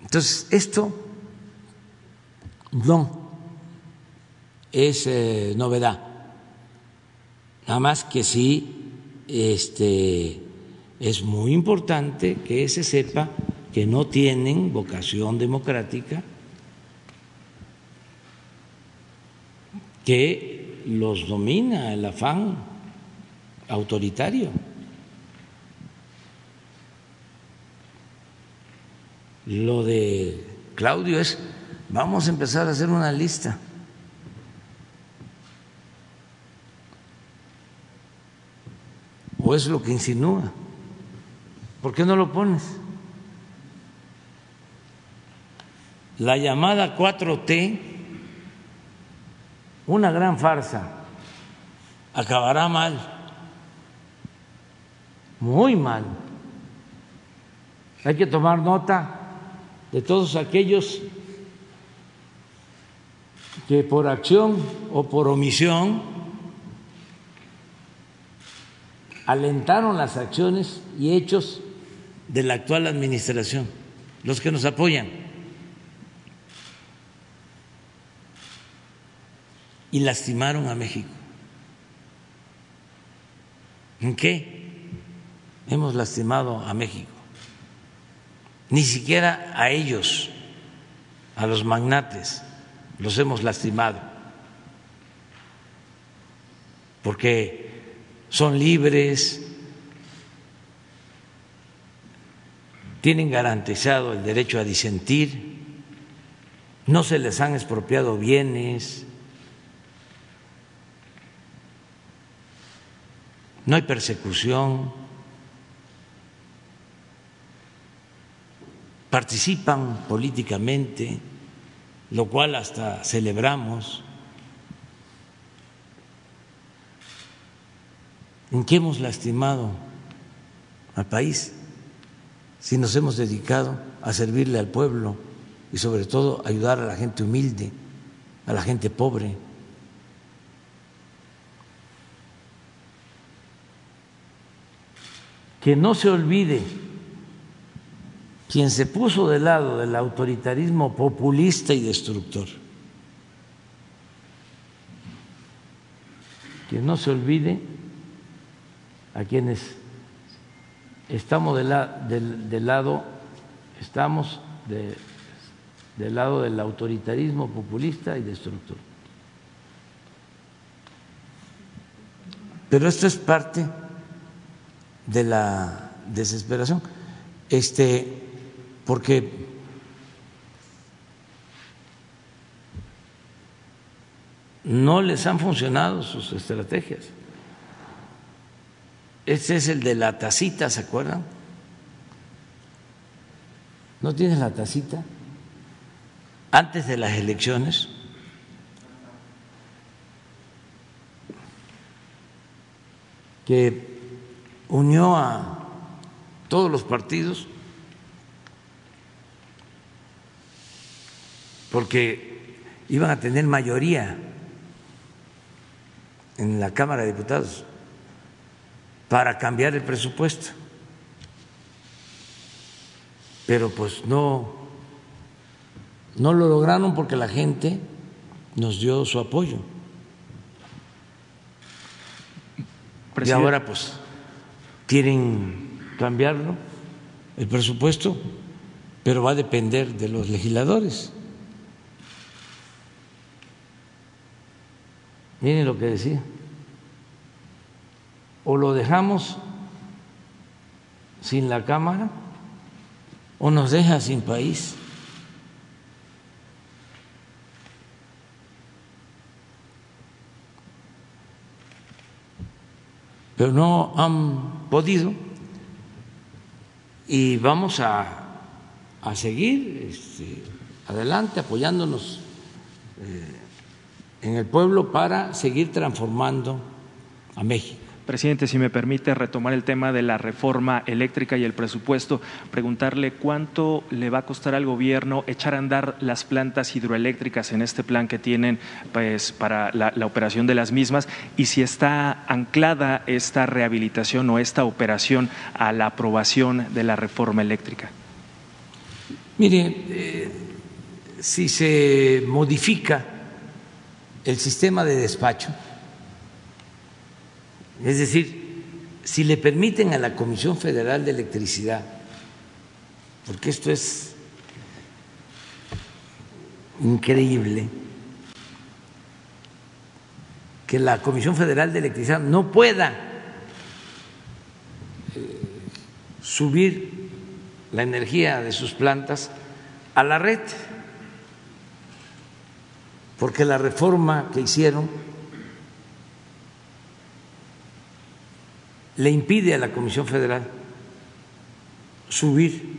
Entonces, esto no es eh, novedad. Nada más que sí este, es muy importante que se sepa que no tienen vocación democrática, que los domina el afán autoritario. Lo de Claudio es, vamos a empezar a hacer una lista. ¿O es lo que insinúa? ¿Por qué no lo pones? La llamada 4T, una gran farsa, acabará mal, muy mal. Hay que tomar nota de todos aquellos que por acción o por omisión alentaron las acciones y hechos de la actual administración, los que nos apoyan. Y lastimaron a México. ¿En qué hemos lastimado a México? Ni siquiera a ellos, a los magnates, los hemos lastimado, porque son libres, tienen garantizado el derecho a disentir, no se les han expropiado bienes, no hay persecución. participan políticamente, lo cual hasta celebramos. ¿En qué hemos lastimado al país si nos hemos dedicado a servirle al pueblo y sobre todo ayudar a la gente humilde, a la gente pobre? Que no se olvide quien se puso del lado del autoritarismo populista y destructor. Que no se olvide a quienes estamos del, lado, estamos del lado del autoritarismo populista y destructor. Pero esto es parte de la desesperación. Este, porque no les han funcionado sus estrategias. Este es el de la tacita, ¿se acuerdan? ¿No tienes la tacita? Antes de las elecciones, que unió a todos los partidos porque iban a tener mayoría en la Cámara de Diputados para cambiar el presupuesto. Pero pues no, no lo lograron porque la gente nos dio su apoyo. Y ahora pues quieren cambiarlo, el presupuesto, pero va a depender de los legisladores. Miren lo que decía. O lo dejamos sin la Cámara o nos deja sin país. Pero no han podido y vamos a, a seguir este, adelante apoyándonos. Eh, en el pueblo para seguir transformando a México. Presidente, si me permite retomar el tema de la reforma eléctrica y el presupuesto, preguntarle cuánto le va a costar al gobierno echar a andar las plantas hidroeléctricas en este plan que tienen pues, para la, operación de las mismas y si está anclada esta rehabilitación o esta operación a la aprobación de la reforma eléctrica. Mire, eh, si se modifica el sistema de despacho, es decir, si le permiten a la Comisión Federal de Electricidad, porque esto es increíble, que la Comisión Federal de Electricidad no pueda eh, subir la energía de sus plantas a la red porque la reforma que hicieron le impide a la Comisión Federal subir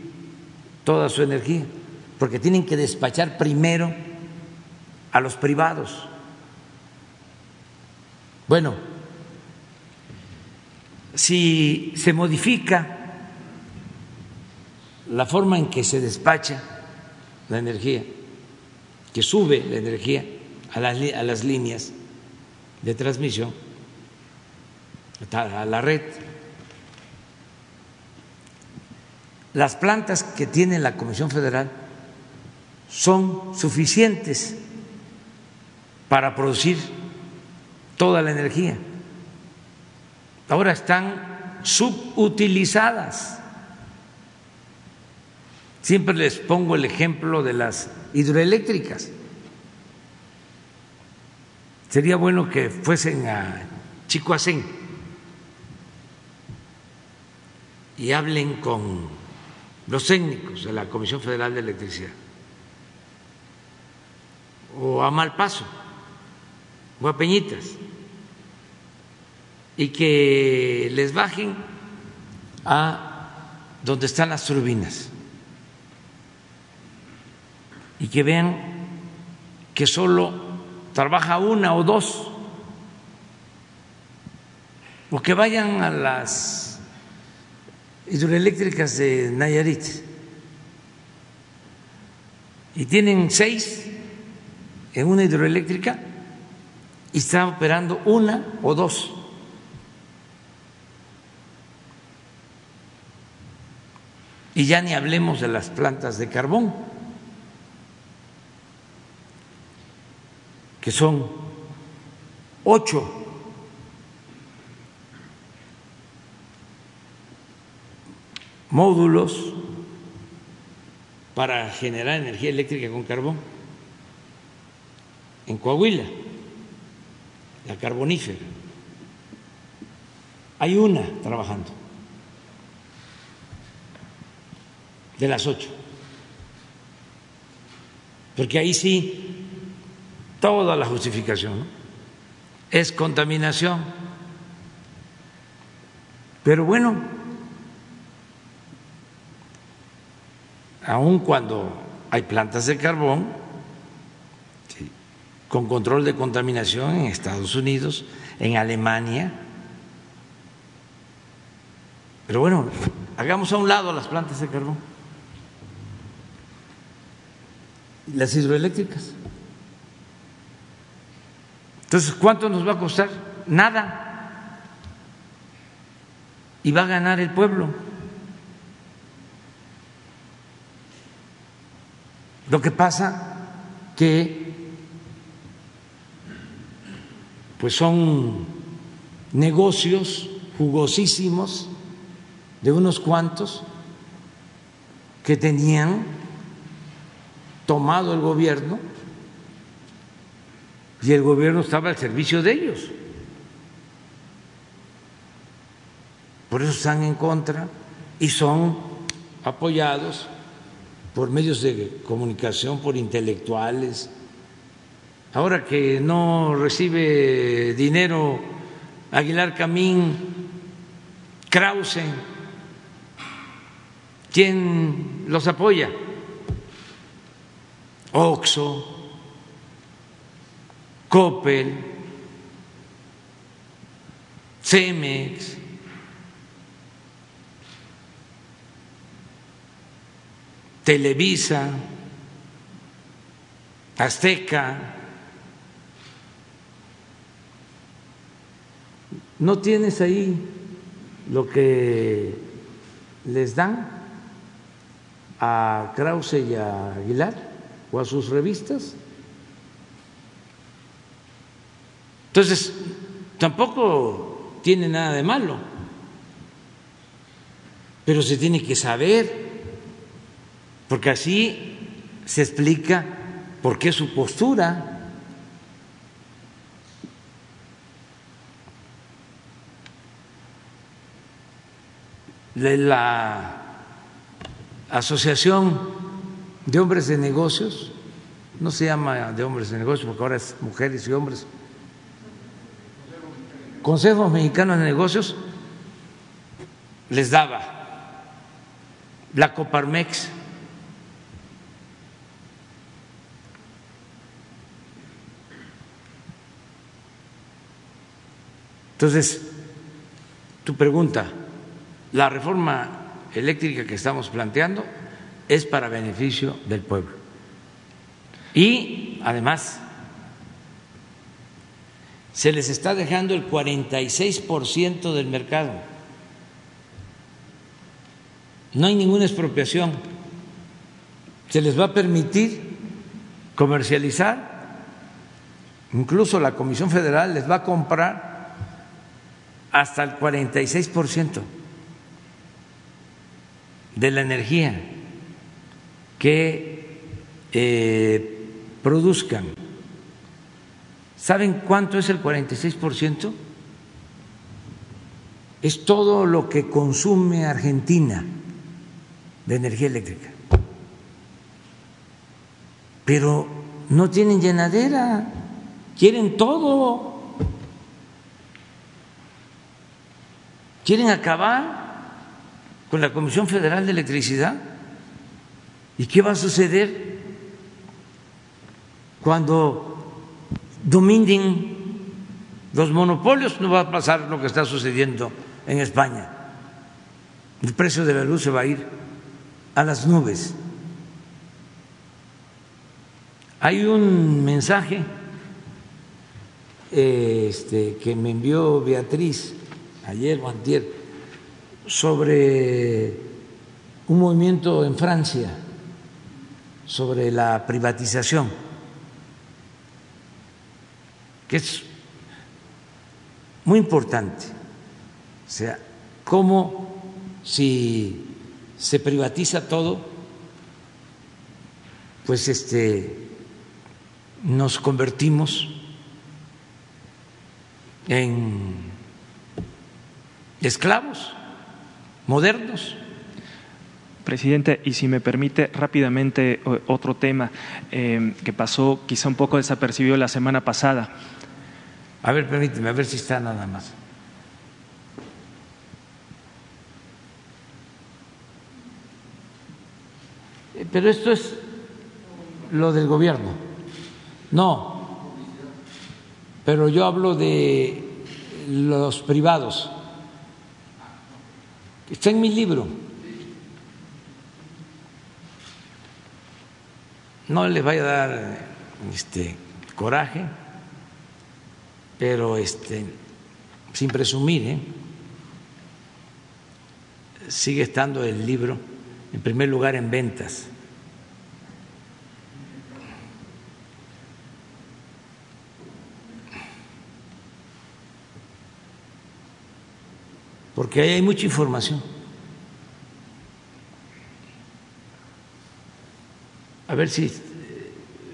toda su energía, porque tienen que despachar primero a los privados. Bueno, si se modifica la forma en que se despacha la energía, que sube la energía a las, a las líneas de transmisión, a la red. Las plantas que tiene la Comisión Federal son suficientes para producir toda la energía. Ahora están subutilizadas. Siempre les pongo el ejemplo de las hidroeléctricas. Sería bueno que fuesen a Chicoacén y hablen con los técnicos de la Comisión Federal de Electricidad. O a Malpaso o a Peñitas. Y que les bajen a donde están las turbinas. Y que vean que solo trabaja una o dos, o que vayan a las hidroeléctricas de Nayarit y tienen seis en una hidroeléctrica y está operando una o dos. Y ya ni hablemos de las plantas de carbón. que son ocho módulos para generar energía eléctrica con carbón en Coahuila, la carbonífera. Hay una trabajando de las ocho, porque ahí sí toda la justificación. Es contaminación. Pero bueno, aun cuando hay plantas de carbón con control de contaminación en Estados Unidos, en Alemania, Pero bueno, hagamos a un lado las plantas de carbón. Las hidroeléctricas. Entonces, ¿cuánto nos va a costar? Nada. Y va a ganar el pueblo. Lo que pasa que pues son negocios jugosísimos de unos cuantos que tenían tomado el gobierno y el gobierno estaba al servicio de ellos. Por eso están en contra y son apoyados por medios de comunicación, por intelectuales. Ahora que no recibe dinero Aguilar Camín, Krause, ¿quién los apoya? Oxo, Coppel, Cemex, Televisa, Azteca. ¿No tienes ahí lo que les dan a Krause y a Aguilar o a sus revistas? Entonces, tampoco tiene nada de malo, pero se tiene que saber, porque así se explica por qué su postura. de la Asociación de Hombres de Negocios, no se llama de hombres de negocios porque ahora es mujeres y hombres, Consejo Mexicano de Negocios les daba la Coparmex. Entonces, tu pregunta, la reforma eléctrica que estamos planteando es para beneficio del pueblo. Y además se les está dejando el 46% del mercado. No hay ninguna expropiación. Se les va a permitir comercializar. Incluso la Comisión Federal les va a comprar hasta el 46% de la energía que eh, produzcan. ¿Saben cuánto es el 46%? Es todo lo que consume Argentina de energía eléctrica. Pero no tienen llenadera, quieren todo. Quieren acabar con la Comisión Federal de Electricidad. ¿Y qué va a suceder cuando dominen los monopolios, no va a pasar lo que está sucediendo en España. El precio de la luz se va a ir a las nubes. Hay un mensaje este, que me envió Beatriz ayer o antier sobre un movimiento en Francia sobre la privatización que es muy importante. O sea, cómo si se privatiza todo, pues este nos convertimos en esclavos modernos. Presidente, y si me permite rápidamente otro tema eh, que pasó quizá un poco desapercibido la semana pasada. A ver, permíteme, a ver si está nada más. Eh, pero esto es lo del gobierno. No, pero yo hablo de los privados. Está en mi libro. No le vaya a dar este coraje, pero este sin presumir, ¿eh? sigue estando el libro en primer lugar en ventas. Porque ahí hay mucha información. A ver si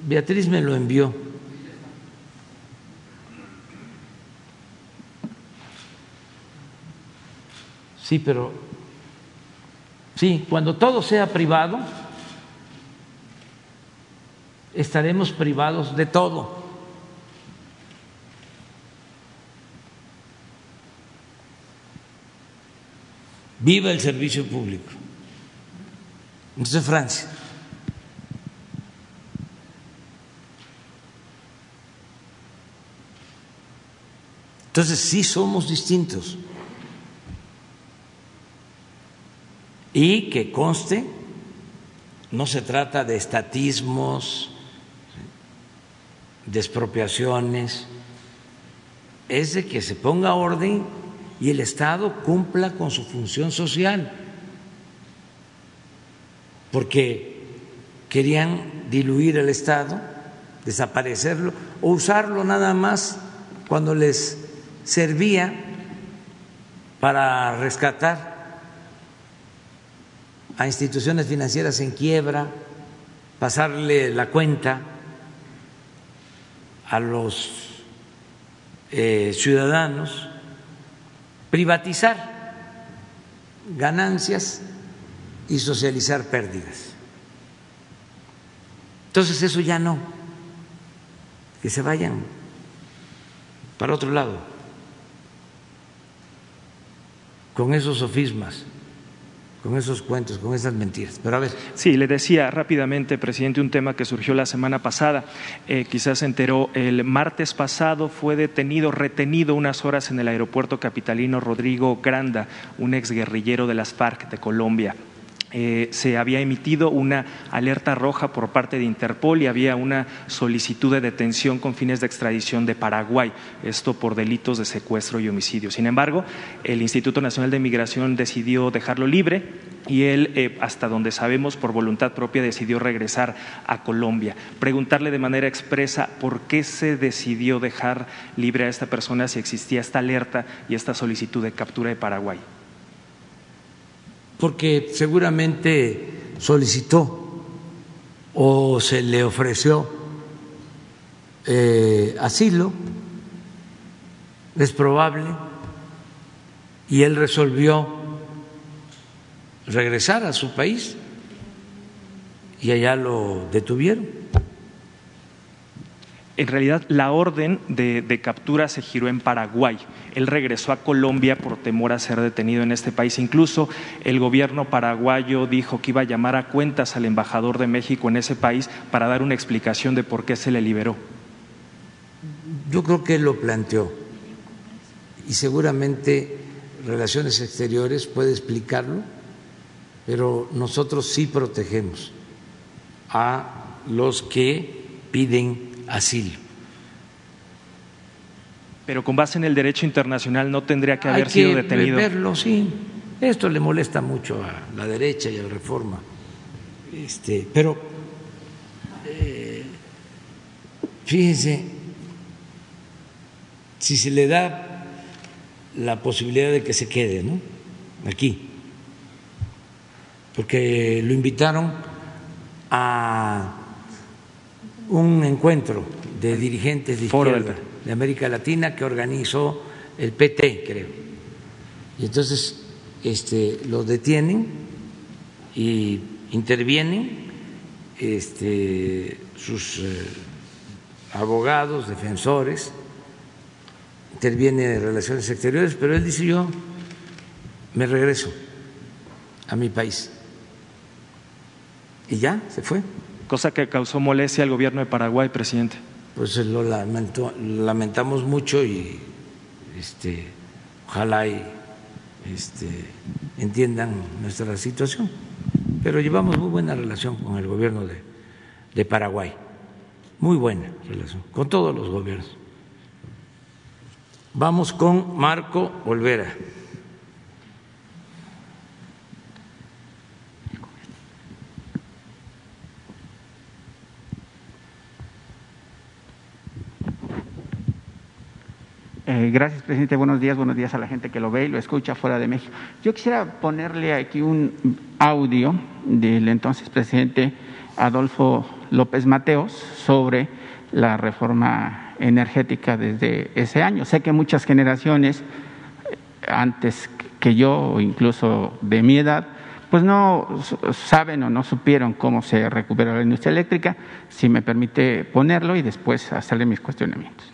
Beatriz me lo envió. Sí, pero sí, cuando todo sea privado, estaremos privados de todo. Viva el servicio público. Entonces, Francia. Entonces sí somos distintos. Y que conste, no se trata de estatismos, de expropiaciones, es de que se ponga orden y el Estado cumpla con su función social, porque querían diluir el Estado, desaparecerlo o usarlo nada más cuando les servía para rescatar a instituciones financieras en quiebra, pasarle la cuenta a los eh, ciudadanos, privatizar ganancias y socializar pérdidas. Entonces eso ya no, que se vayan para otro lado. Con esos sofismas, con esos cuentos, con esas mentiras. Pero a ver. Sí, le decía rápidamente, presidente, un tema que surgió la semana pasada. Eh, quizás se enteró, el martes pasado fue detenido, retenido unas horas en el aeropuerto capitalino Rodrigo Granda, un exguerrillero de las FARC de Colombia. Eh, se había emitido una alerta roja por parte de Interpol y había una solicitud de detención con fines de extradición de Paraguay, esto por delitos de secuestro y homicidio. Sin embargo, el Instituto Nacional de Migración decidió dejarlo libre y él, eh, hasta donde sabemos, por voluntad propia decidió regresar a Colombia. Preguntarle de manera expresa por qué se decidió dejar libre a esta persona si existía esta alerta y esta solicitud de captura de Paraguay porque seguramente solicitó o se le ofreció eh, asilo, es probable, y él resolvió regresar a su país y allá lo detuvieron. En realidad, la orden de, captura se giró en Paraguay. Él regresó a Colombia por temor a ser detenido en este país. Incluso el gobierno paraguayo dijo que iba a llamar a cuentas al embajador de México en ese país para dar una explicación de por qué se le liberó. Yo creo que él lo planteó y seguramente Relaciones Exteriores puede explicarlo, pero nosotros sí protegemos a los que piden asilo. Pero con base en el derecho internacional no tendría que haber sido detenido. Verlo, sí. Esto le molesta mucho a la derecha y a la reforma. Este, pero eh, fíjense, si se le da la posibilidad de que se quede, ¿no? Aquí, porque lo invitaron a un encuentro de dirigentes de izquierda de América Latina que organizó el PT, creo. Y entonces este, lo detienen y intervienen este, sus eh, abogados, defensores, interviene Relaciones Exteriores, pero él dice yo me regreso a mi país. Y ya, se fue cosa que causó molestia al gobierno de Paraguay, presidente. Pues lo lamentamos mucho y este, ojalá y este, entiendan nuestra situación. Pero llevamos muy buena relación con el gobierno de Paraguay, muy buena relación, con todos los gobiernos. Vamos con Marco Olvera. Eh, gracias, presidente. Buenos días, buenos días a la gente que lo ve y lo escucha fuera de México. Yo quisiera ponerle aquí un audio del entonces presidente Adolfo López Mateos sobre la reforma energética desde ese año. Sé que muchas generaciones eh, antes que yo, o incluso de mi edad, pues no saben o no supieron cómo se recupera la industria eléctrica. Si me permite ponerlo y después hacerle mis cuestionamientos.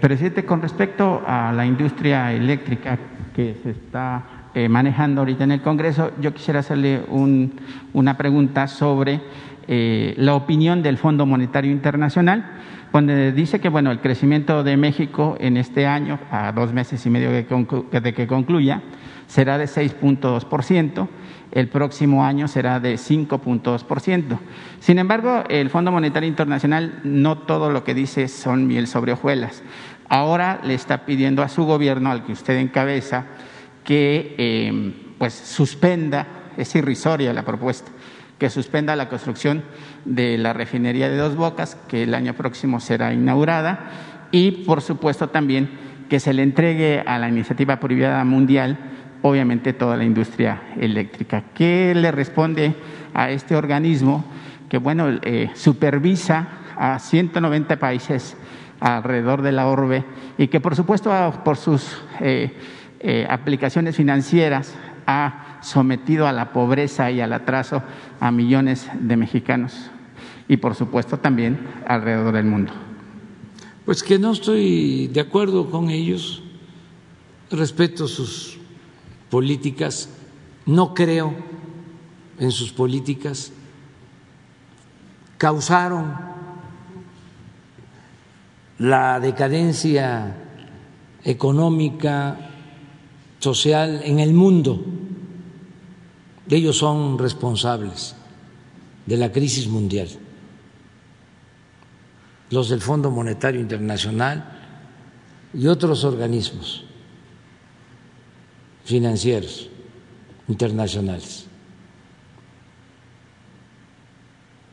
respecto a la industria eléctrica que se está eh, manejando ahorita en el Congreso, yo quisiera hacerle una pregunta sobre eh, la opinión del Fondo Monetario Internacional, donde dice que bueno, el crecimiento de México en este año, a dos meses y medio de que concluya, será de 6.2%, el próximo año será de 5.2%. Sin embargo, el Fondo Monetario Internacional no todo lo que dice son miel sobre hojuelas. Ahora le está pidiendo a su gobierno, al que usted encabeza, que eh, pues suspenda, es irrisoria la propuesta, que suspenda la construcción de la refinería de Dos Bocas, que el año próximo será inaugurada, y por supuesto también que se le entregue a la iniciativa privada mundial, obviamente toda la industria eléctrica. ¿Qué le responde a este organismo que, bueno, eh, supervisa a 190 países alrededor de la orbe y que por supuesto por sus eh, eh, aplicaciones financieras ha sometido a la pobreza y al atraso a millones de mexicanos y por supuesto también alrededor del mundo. Pues que no estoy de acuerdo con ellos, respeto sus políticas, no creo en sus políticas, causaron la decadencia económica, social en el mundo. Ellos son responsables de la crisis mundial. Los del Fondo Monetario Internacional y otros organismos financieros internacionales.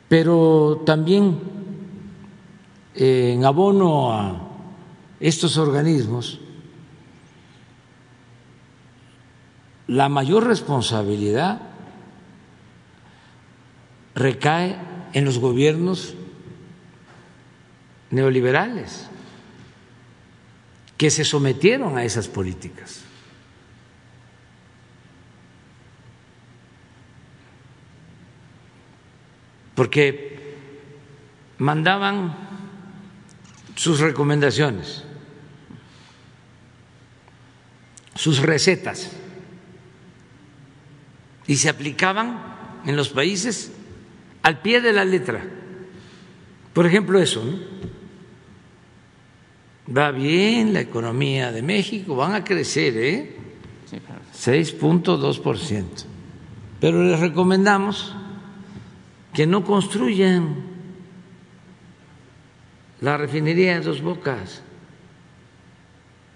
Pero también en abono a estos organismos, la mayor responsabilidad recae en los gobiernos neoliberales que se sometieron a esas políticas. Porque mandaban sus recomendaciones, sus recetas, y se aplicaban en los países al pie de la letra. Por ejemplo, eso, Va bien la economía de México, van a crecer, ¿eh? 6.2%. pero les recomendamos que no construyan la refinería de dos bocas.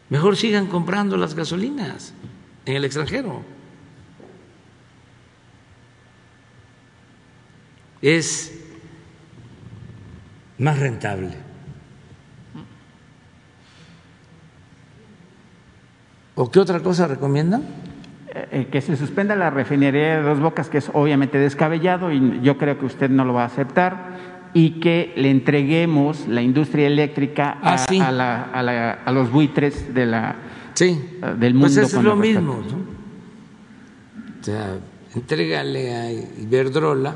Mejor sigan comprando las gasolinas en el extranjero. Es más rentable. ¿O qué otra cosa recomiendan? Eh, que se suspenda la refinería de Dos Bocas, que es obviamente descabellado y yo creo que usted no lo va a aceptar, y que le entreguemos la industria eléctrica a, ah, a, los buitres de la, sí. del mundo. Pues es lo mismo. O sea, entrégale a Iberdrola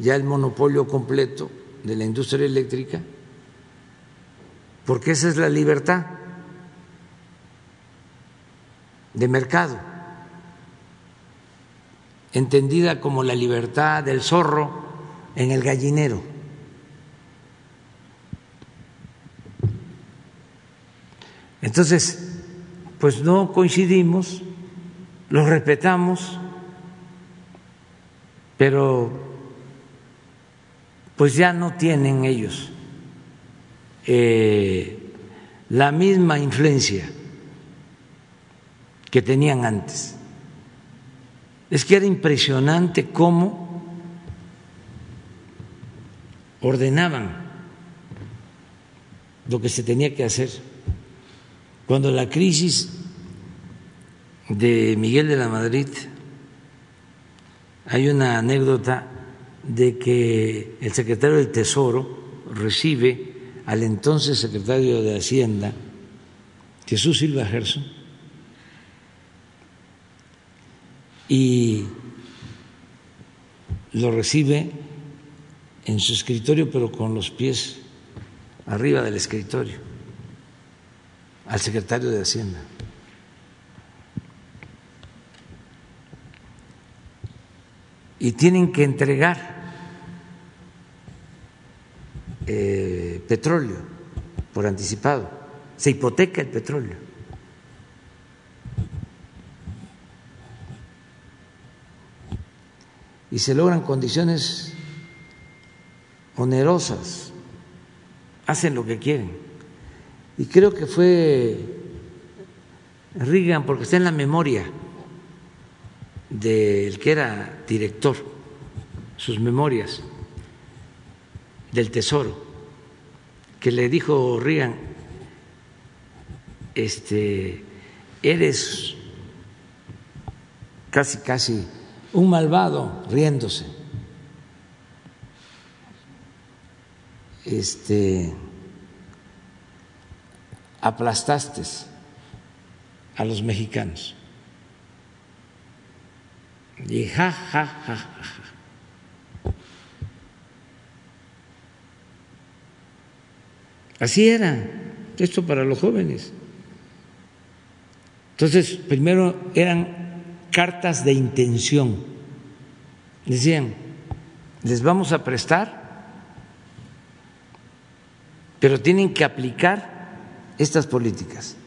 ya el monopolio completo de la industria eléctrica, porque esa es la libertad de mercado, entendida como la libertad del zorro en el gallinero. Entonces, pues no coincidimos, los respetamos, pero pues ya no tienen ellos eh, la misma influencia que tenían antes. Es que era impresionante cómo ordenaban lo que se tenía que hacer. Cuando la crisis de Miguel de la Madrid, hay una anécdota de que el secretario del Tesoro recibe al entonces secretario de Hacienda, Jesús Silva Gerson, y lo recibe en su escritorio, pero con los pies arriba del escritorio, al secretario de Hacienda. Y tienen que entregar eh, petróleo por anticipado, se hipoteca el petróleo. Y se logran condiciones onerosas, hacen lo que quieren. Y creo que fue Reagan, porque está en la memoria del que era director, sus memorias del Tesoro, que le dijo Reagan, este, eres casi, casi un malvado riéndose. Este, aplastaste a los mexicanos. Y ja, ja, ja, ja. Así era, esto para los jóvenes. Entonces, primero eran cartas de intención. Decían, les vamos a prestar, pero tienen que aplicar estas políticas.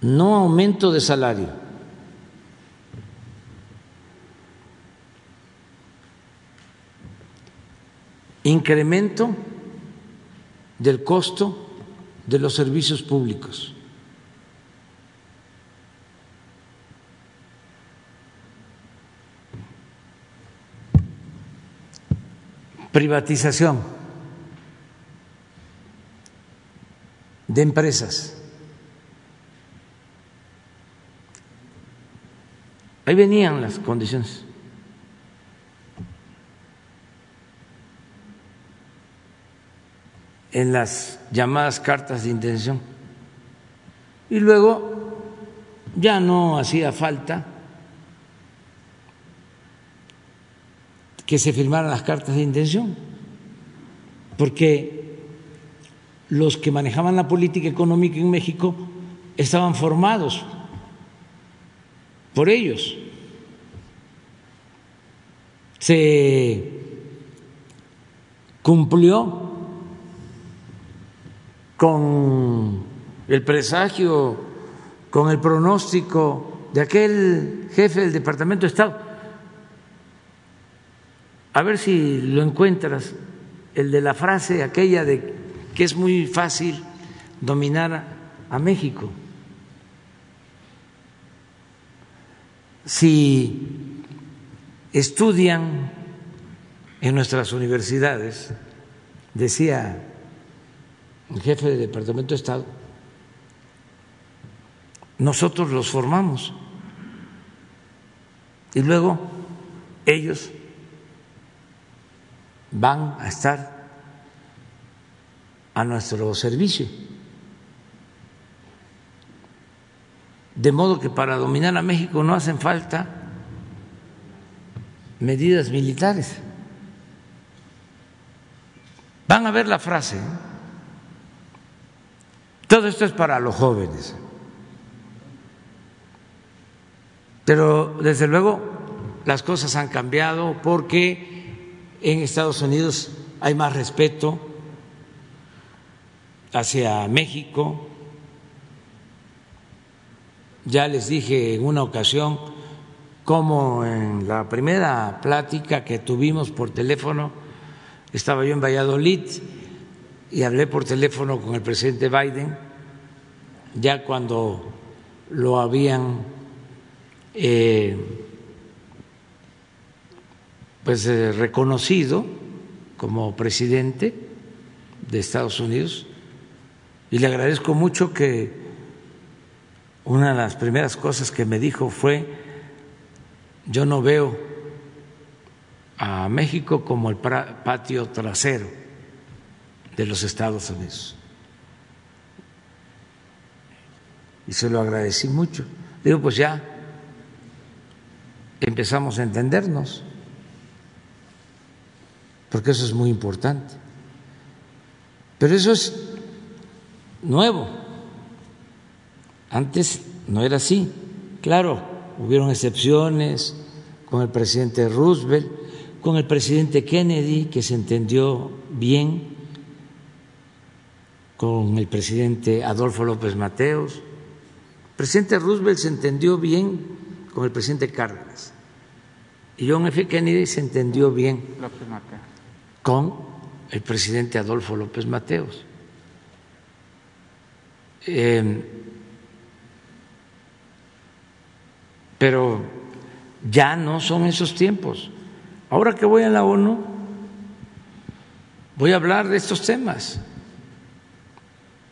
No aumento de salario. Incremento del costo de los servicios públicos. Privatización de empresas. Ahí venían las condiciones. en las llamadas cartas de intención. Y luego ya no hacía falta que se firmaran las cartas de intención, porque los que manejaban la política económica en México estaban formados por ellos. Se cumplió con el presagio, con el pronóstico de aquel jefe del Departamento de Estado. A ver si lo encuentras, el de la frase aquella de que es muy fácil dominar a México. Si estudian en nuestras universidades, decía el jefe del Departamento de Estado, nosotros los formamos y luego ellos van a estar a nuestro servicio. De modo que para dominar a México no hacen falta medidas militares. Van a ver la frase. ¿eh? Todo esto es para los jóvenes. Pero desde luego las cosas han cambiado porque en Estados Unidos hay más respeto hacia México. Ya les dije en una ocasión como en la primera plática que tuvimos por teléfono, estaba yo en Valladolid y hablé por teléfono con el presidente Biden, ya cuando lo habían eh, pues eh, reconocido como presidente de Estados Unidos y le agradezco mucho que una de las primeras cosas que me dijo fue yo no veo a México como el patio trasero de los Estados Unidos. Y se lo agradecí mucho. Digo, pues ya empezamos a entendernos, porque eso es muy importante. Pero eso es nuevo. Antes no era así. Claro, hubieron excepciones con el presidente Roosevelt, con el presidente Kennedy, que se entendió bien, con el presidente Adolfo López Mateos. El presidente Roosevelt se entendió bien con el presidente Cárdenas. Y John F. Kennedy se entendió bien con el presidente Adolfo López Mateos. Eh, pero ya no son esos tiempos. Ahora que voy a la ONU, voy a hablar de estos temas,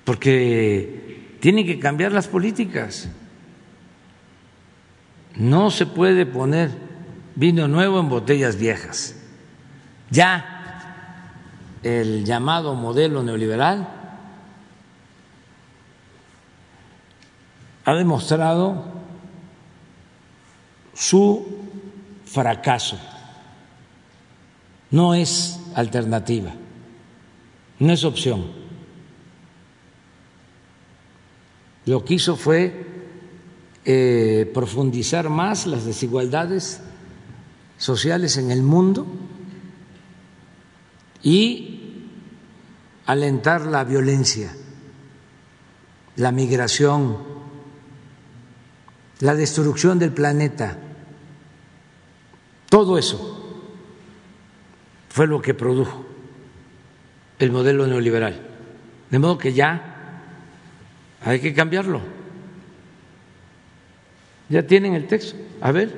porque tienen que cambiar las políticas. No se puede poner vino nuevo en botellas viejas. Ya el llamado modelo neoliberal ha demostrado su fracaso. No es alternativa, no es opción. Lo que hizo fue eh, profundizar más las desigualdades sociales en el mundo y alentar la violencia, la migración, la destrucción del planeta. Todo eso fue lo que produjo el modelo neoliberal. De modo que ya hay que cambiarlo. Ya tienen el texto. A ver.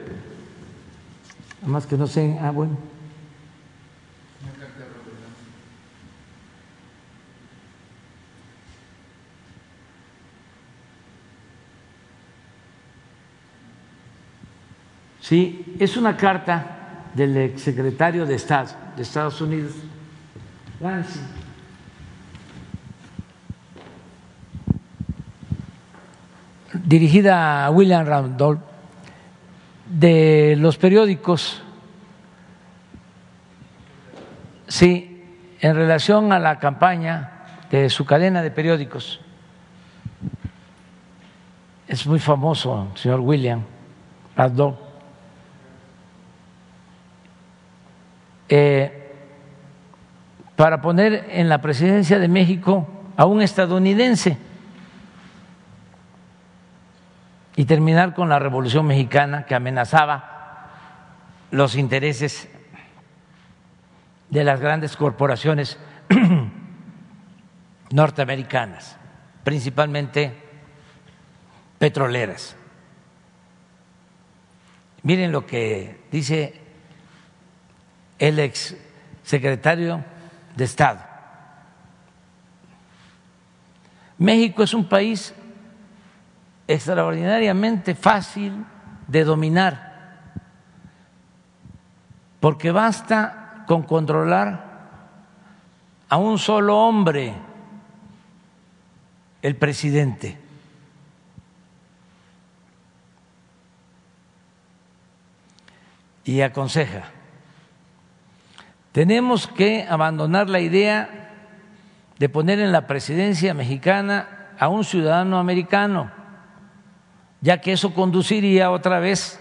Más que no sé. Ah, bueno. Sí, es una carta del exsecretario de Estado de Estados Unidos, dirigida a William Randolph, de los periódicos, sí, en relación a la campaña de su cadena de periódicos. Es muy famoso, señor William Randolph Eh, para poner en la presidencia de México a un estadounidense. y terminar con la Revolución Mexicana que amenazaba los intereses de las grandes corporaciones *clears throat* norteamericanas, principalmente petroleras. Miren lo que dice el ex secretario de Estado. México es un país extraordinariamente fácil de dominar, porque basta con controlar a un solo hombre, el presidente. Y aconseja, tenemos que abandonar la idea de poner en la presidencia mexicana a un ciudadano americano ya que eso conduciría otra vez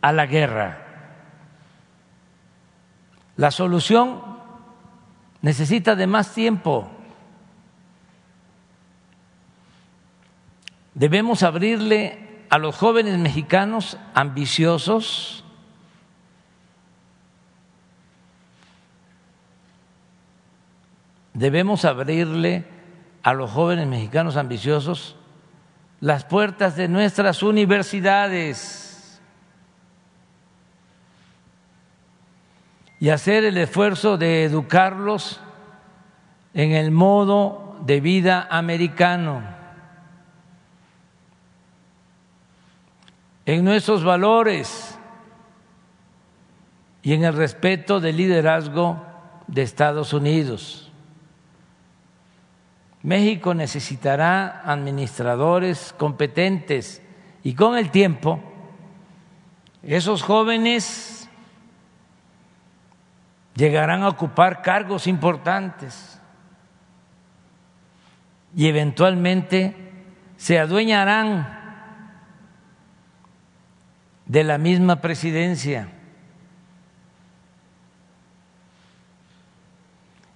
a la guerra. La solución necesita de más tiempo. Debemos abrirle a los jóvenes mexicanos ambiciosos debemos abrirle a los jóvenes mexicanos ambiciosos las puertas de nuestras universidades y hacer el esfuerzo de educarlos en el modo de vida americano, en nuestros valores y en el respeto del liderazgo de Estados Unidos. México necesitará administradores competentes y con el tiempo esos jóvenes llegarán a ocupar cargos importantes y eventualmente se adueñarán de la misma presidencia.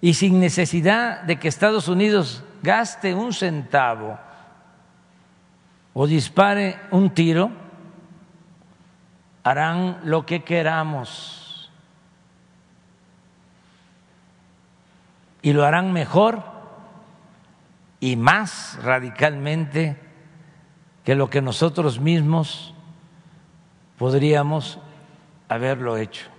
Y sin necesidad de que Estados Unidos gaste un centavo o dispare un tiro, harán lo que queramos y lo harán mejor y más radicalmente que lo que nosotros mismos podríamos haberlo hecho.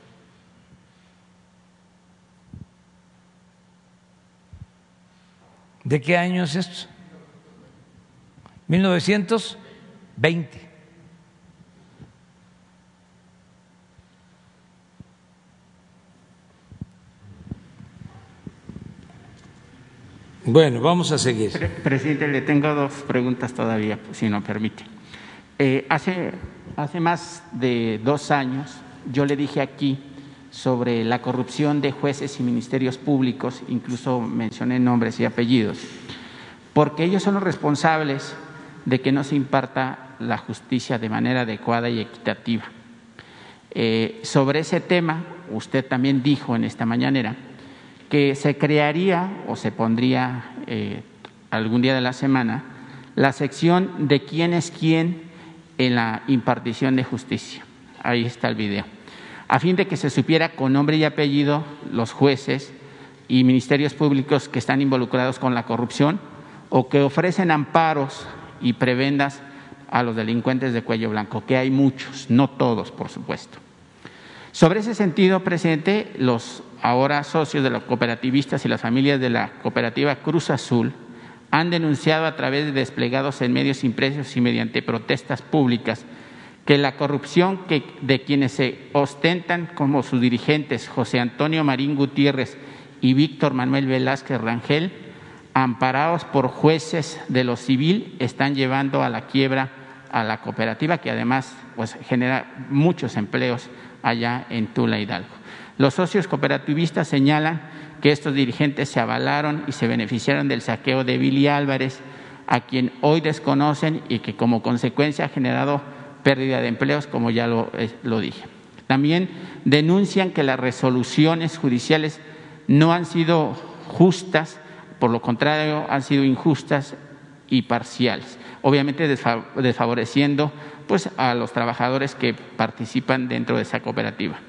¿De qué año es esto? 1920. Bueno, vamos a seguir. Presidente, le tengo dos preguntas todavía, si no permite. Eh, hace, hace más de dos años yo le dije aquí sobre la corrupción de jueces y ministerios públicos, incluso mencioné nombres y apellidos, porque ellos son los responsables de que no se imparta la justicia de manera adecuada y equitativa. Eh, sobre ese tema, usted también dijo en esta mañanera que se crearía o se pondría eh, algún día de la semana la sección de quién es quién en la impartición de justicia. Ahí está el video a fin de que se supiera con nombre y apellido los jueces y ministerios públicos que están involucrados con la corrupción o que ofrecen amparos y prebendas a los delincuentes de cuello blanco, que hay muchos, no todos, por supuesto. Sobre ese sentido, presidente, los ahora socios de los cooperativistas y las familias de la cooperativa Cruz Azul han denunciado a través de desplegados en medios impresos y mediante protestas públicas que la corrupción de quienes se ostentan como sus dirigentes José Antonio Marín Gutiérrez y Víctor Manuel Velázquez Rangel, amparados por jueces de lo civil, están llevando a la quiebra a la cooperativa, que además pues, genera muchos empleos allá en Tula Hidalgo. Los socios cooperativistas señalan que estos dirigentes se avalaron y se beneficiaron del saqueo de Billy Álvarez, a quien hoy desconocen y que como consecuencia ha generado pérdida de empleos, como ya lo, eh, lo dije. También denuncian que las resoluciones judiciales no han sido justas, por lo contrario, han sido injustas y parciales. obviamente desfavoreciendo pues, a los trabajadores que participan dentro de esa cooperativa.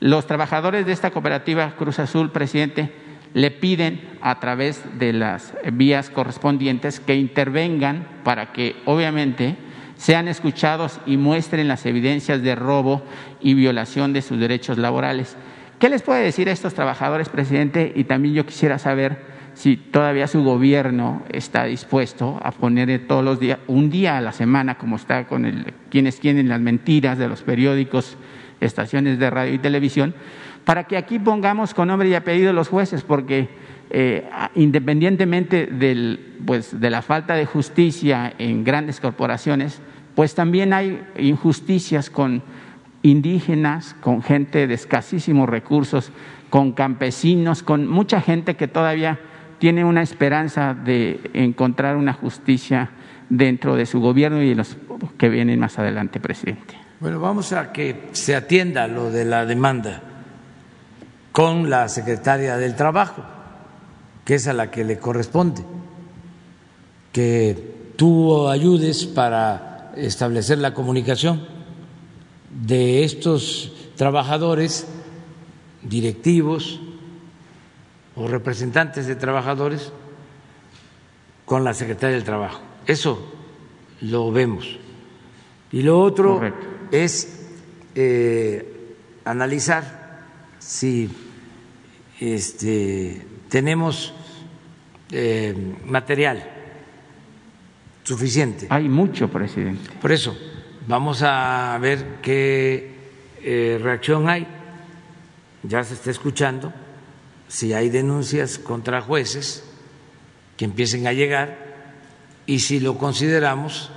Los trabajadores de esta cooperativa Cruz Azul, presidente, le piden a través de las vías correspondientes que intervengan para que obviamente sean escuchados y muestren las evidencias de robo y violación de sus derechos laborales. ¿Qué les puede decir a estos trabajadores, presidente? Y también yo quisiera saber si todavía su gobierno está dispuesto a poner todos los días, un día a la semana, como está con el, quienes tienen las mentiras de los periódicos, estaciones de radio y televisión, para que aquí pongamos con nombre y apellido los jueces, porque eh, independientemente del, pues, de la falta de justicia en grandes corporaciones, pues también hay injusticias con indígenas, con gente de escasísimos recursos, con campesinos, con mucha gente que todavía tiene una esperanza de encontrar una justicia dentro de su gobierno y de los que vienen más adelante, presidente. Bueno, vamos a que se atienda lo de la demanda con la secretaria del Trabajo, que es a la que le corresponde, que tú ayudes para establecer la comunicación de estos trabajadores directivos o representantes de trabajadores con la Secretaría del Trabajo. Eso lo vemos. Y lo otro es eh, analizar si este, tenemos eh, material suficiente. Hay mucho, presidente. Por eso, vamos a ver qué eh, reacción hay. Ya se está escuchando si hay denuncias contra jueces que empiecen a llegar y si lo consideramos,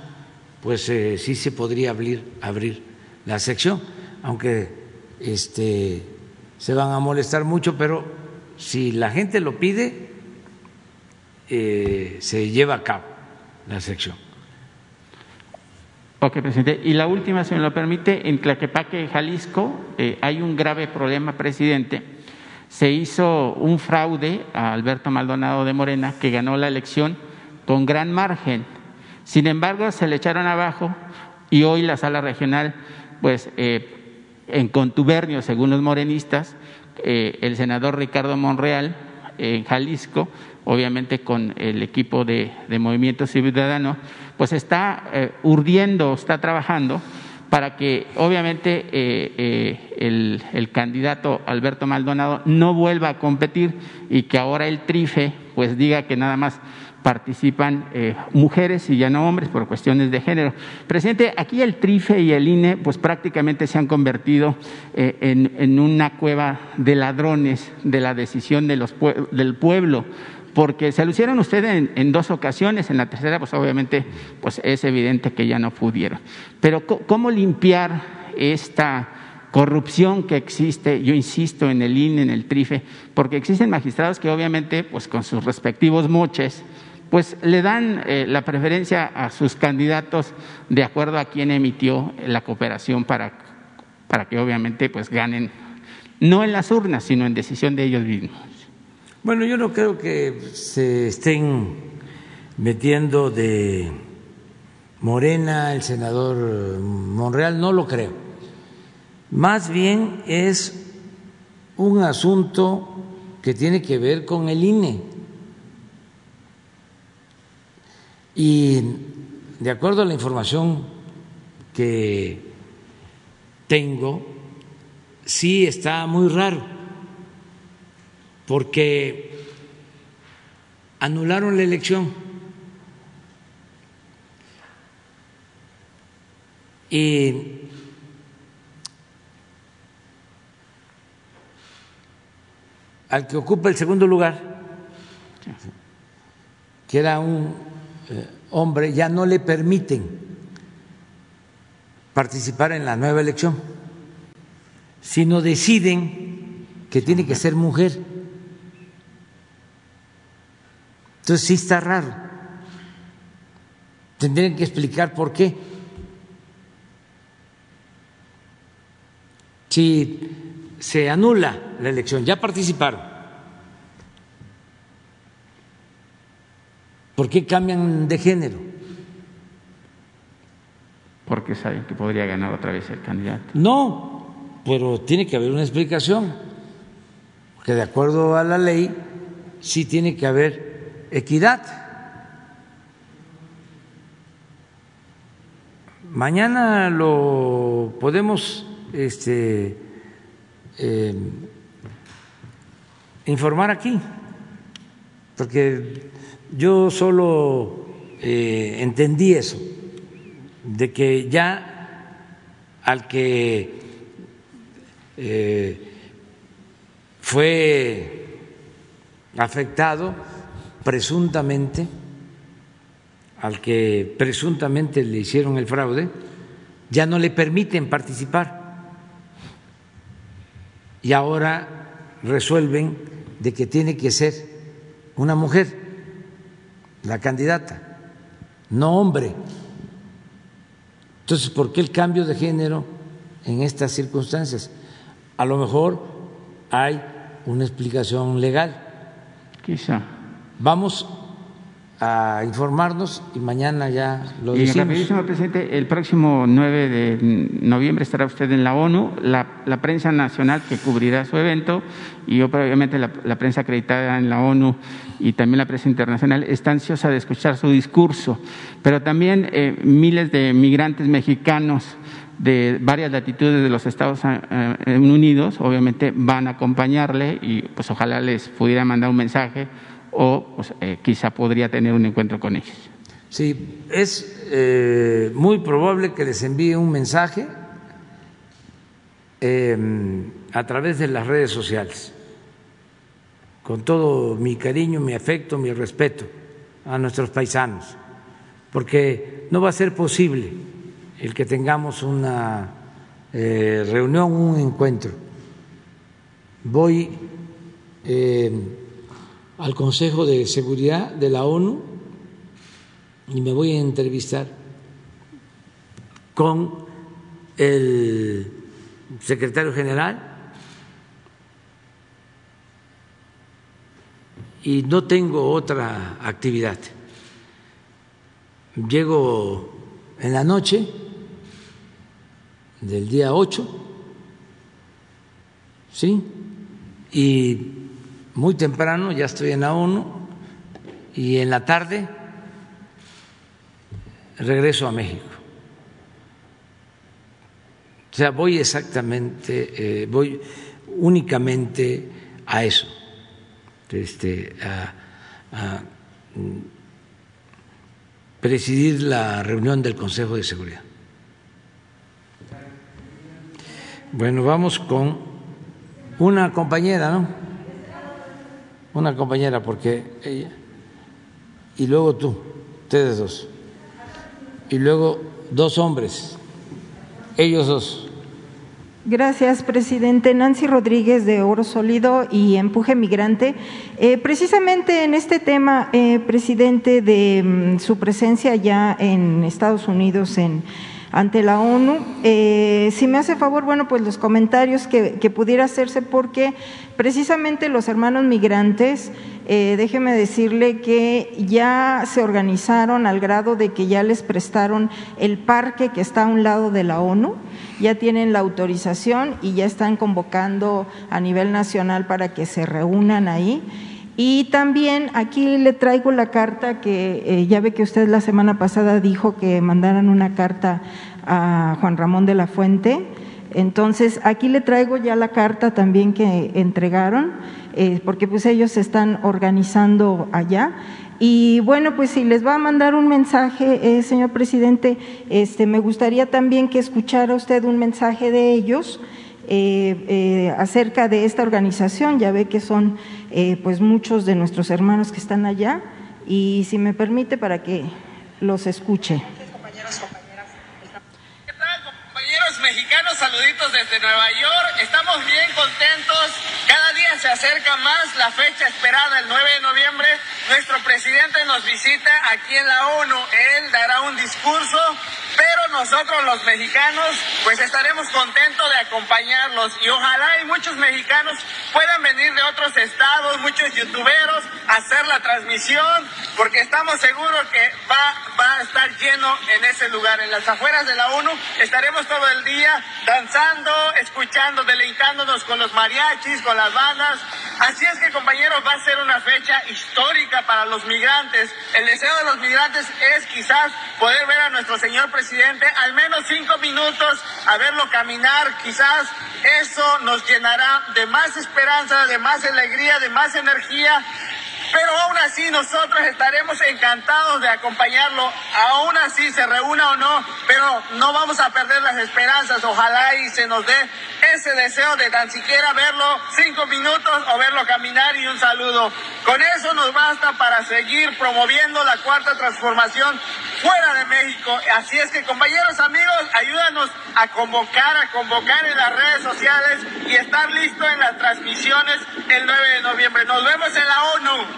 pues eh, sí se podría abrir, abrir la sección, aunque este, se van a molestar mucho, pero si la gente lo pide, eh, se lleva a cabo la sección. Ok, presidente. Y la última, si me lo permite, en Tlaquepaque, Jalisco, eh, hay un grave problema, presidente se hizo un fraude a Alberto Maldonado de Morena, que ganó la elección con gran margen. Sin embargo, se le echaron abajo y hoy la sala regional, pues eh, en contubernio, según los morenistas, eh, el senador Ricardo Monreal en Jalisco, obviamente con el equipo de, Movimiento Ciudadano, pues está eh, urdiendo, está trabajando para que obviamente eh, eh, el, candidato Alberto Maldonado no vuelva a competir y que ahora el trife pues diga que nada más participan mujeres y ya no hombres por cuestiones de género. Presidente, aquí el TRIFE y el INE pues prácticamente se han convertido en, en, una cueva de ladrones de la decisión de los, del pueblo porque se lo hicieron ustedes en, dos ocasiones, en la tercera pues obviamente pues es evidente que ya no pudieron. Pero ¿cómo limpiar esta corrupción que existe, yo insisto en el INE, en el TRIFE, porque existen magistrados que obviamente pues con sus respectivos moches pues le dan eh, la preferencia a sus candidatos de acuerdo a quién emitió la cooperación para, para que obviamente pues ganen no en las urnas, sino en decisión de ellos mismos. Bueno, yo no creo que se estén metiendo de Morena, el senador Monreal, no lo creo. Más bien es un asunto que tiene que ver con el INE. Y de acuerdo a la información que tengo, sí está muy raro porque anularon la elección. Y al que ocupa el segundo lugar, que era un eh, hombre, ya no le permiten participar en la nueva elección, sino deciden que tiene que ser mujer. Entonces sí está raro. Tendrían que explicar por qué. Si se anula la elección, ya participaron. ¿Por qué cambian de género? porque saben que podría ganar otra vez el candidato. No, pero tiene que haber una explicación, porque de acuerdo a la ley sí tiene que haber equidad. Mañana lo podemos este, eh, informar aquí, porque yo solo eh, entendí eso, de que ya al que eh, fue afectado presuntamente, al que presuntamente le hicieron el fraude, ya no le permiten participar. Y ahora resuelven de que tiene que ser una mujer la candidata, no hombre. Entonces, ¿por qué el cambio de género en estas circunstancias? A lo mejor hay una explicación legal. Quizá. Vamos a informarnos y mañana ya lo y decimos. rapidísimo, presidente, el próximo 9 de noviembre estará usted en la ONU, la, la prensa nacional que cubrirá su evento y obviamente la, la, prensa acreditada en la ONU y también la prensa internacional está ansiosa de escuchar su discurso, pero también eh, miles de migrantes mexicanos de varias latitudes de los Estados eh, Unidos obviamente van a acompañarle y pues ojalá les pudiera mandar un mensaje o eh, quizá podría tener un encuentro con ellos. Sí, es eh, muy probable que les envíe un mensaje eh, a través de las redes sociales, con todo mi cariño, mi afecto, mi respeto a nuestros paisanos, porque no va a ser posible el que tengamos una reunión, un encuentro. Voy al Consejo de Seguridad de la ONU y me voy a entrevistar con el secretario general y no tengo otra actividad. Llego en la noche del día 8, ¿sí? Y muy temprano, ya estoy en la ONU, y en la tarde regreso a México. O sea, voy exactamente, eh, voy únicamente a eso, este, a, a presidir la reunión del Consejo de Seguridad. Bueno, vamos con una compañera, ¿no? Una compañera, porque ella, y luego tú, ustedes dos, y luego dos hombres, ellos dos. Gracias, presidente. Nancy Rodríguez de Oro Sólido y Empuje Migrante. Eh, precisamente en este tema, eh, presidente, de mm, su presencia ya en Estados Unidos, en ante la ONU. Eh, si me hace favor, bueno, pues los comentarios que, pudiera hacerse, porque precisamente los hermanos migrantes, eh, déjeme decirle que ya se organizaron al grado de que ya les prestaron el parque que está a un lado de la ONU, ya tienen la autorización y ya están convocando a nivel nacional para que se reúnan ahí. Y también aquí le traigo la carta que eh, ya ve que usted la semana pasada dijo que mandaran una carta a Juan Ramón de la Fuente. Entonces, aquí le traigo ya la carta también que entregaron, eh, porque pues ellos se están organizando allá. Y bueno, pues si les va a mandar un mensaje, eh, señor presidente, este, me gustaría también que escuchara usted un mensaje de ellos acerca de esta organización. Ya ve que son eh, pues muchos de nuestros hermanos que están allá y si me permite para que los escuche. ¿Qué tal compañeros mexicanos? Saluditos desde Nueva York. Estamos bien contentos. Cada día se acerca más la fecha esperada, el 9 de noviembre. Nuestro presidente nos visita aquí en la ONU. Él dará un discurso, pero nosotros los mexicanos pues estaremos contentos de acompañarlos y ojalá y muchos mexicanos puedan venir de otros estados, muchos youtuberos, a hacer la transmisión, porque estamos seguros que va, va a estar lleno en ese lugar. En las afueras de la ONU estaremos todo el día danzando, escuchando, deleitándonos con los mariachis, con las bandas. Así es que compañeros, va a ser una fecha histórica para los migrantes. El deseo de los migrantes es quizás poder ver a nuestro señor presidente al menos cinco minutos, a verlo caminar, quizás eso nos llenará de más esperanza, de más alegría, de más energía pero aún así nosotros estaremos encantados de acompañarlo, aún así se reúna o no, pero no vamos a perder las esperanzas, ojalá y se nos dé ese deseo de tan siquiera verlo cinco minutos o verlo caminar y un saludo. Con eso nos basta para seguir promoviendo la cuarta transformación fuera de México. Así es que compañeros, amigos, ayúdanos a convocar, a convocar en las redes sociales y estar listo en las transmisiones el 9 de noviembre. Nos vemos en la ONU.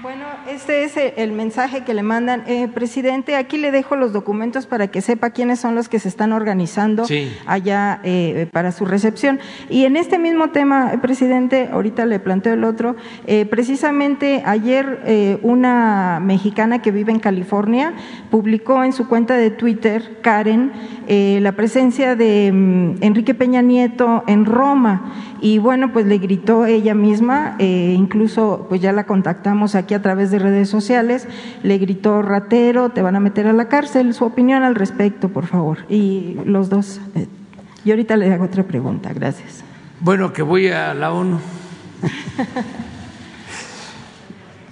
Bueno, este es el mensaje que le mandan. Eh, presidente, aquí le dejo los documentos para que sepa quiénes son los que se están organizando allá eh, para su recepción. Y en este mismo tema, eh, presidente, ahorita le planteo el otro, eh, precisamente ayer una mexicana que vive en California publicó en su cuenta de Twitter, Karen, la presencia de mm, Enrique Peña Nieto en Roma. Y bueno, pues le gritó ella misma, incluso pues ya la contactamos aquí a través de redes sociales, le gritó ratero, te van a meter a la cárcel. Su opinión al respecto, por favor. Y los dos. Eh, y ahorita le hago otra pregunta. Gracias. Bueno, que voy a la ONU.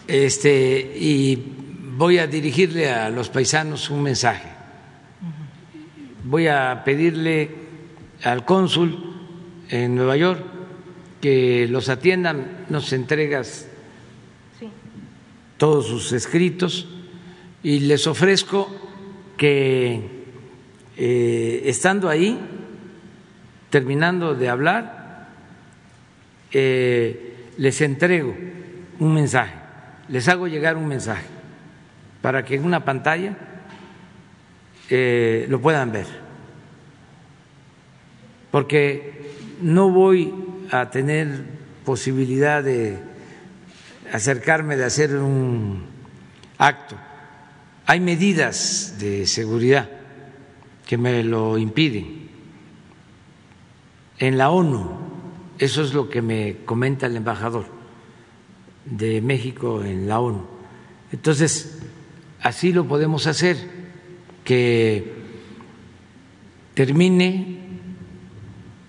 este, y voy a dirigirle a los paisanos un mensaje. Voy a pedirle al cónsul en Nueva York que los atiendan, nos entregas todos sus escritos y les ofrezco que eh, estando ahí, terminando de hablar, eh, les entrego un mensaje, les hago llegar un mensaje para que en una pantalla eh, lo puedan ver, porque no voy a tener posibilidad de acercarme de hacer un acto. Hay medidas de seguridad que me lo impiden. En la ONU, eso es lo que me comenta el embajador de México en la ONU. Entonces, así lo podemos hacer, que termine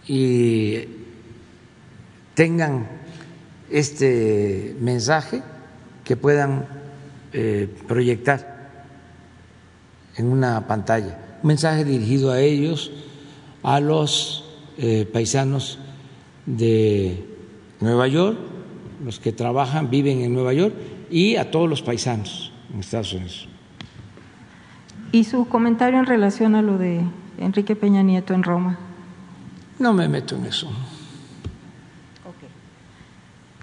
y tengan este mensaje que puedan eh, proyectar en una pantalla. Un mensaje dirigido a ellos, a los eh, paisanos de Nueva York, los que trabajan, viven en Nueva York, y a todos los paisanos en Estados Unidos. ¿Y su comentario en relación a lo de Enrique Peña Nieto en Roma? No me meto en eso.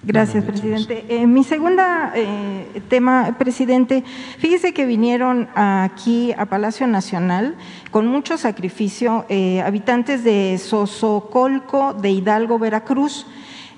Gracias, presidente. Eh, mi segunda eh, tema, presidente, fíjese que vinieron aquí a Palacio Nacional con mucho sacrificio eh, habitantes de Sosocolco, de Hidalgo, Veracruz.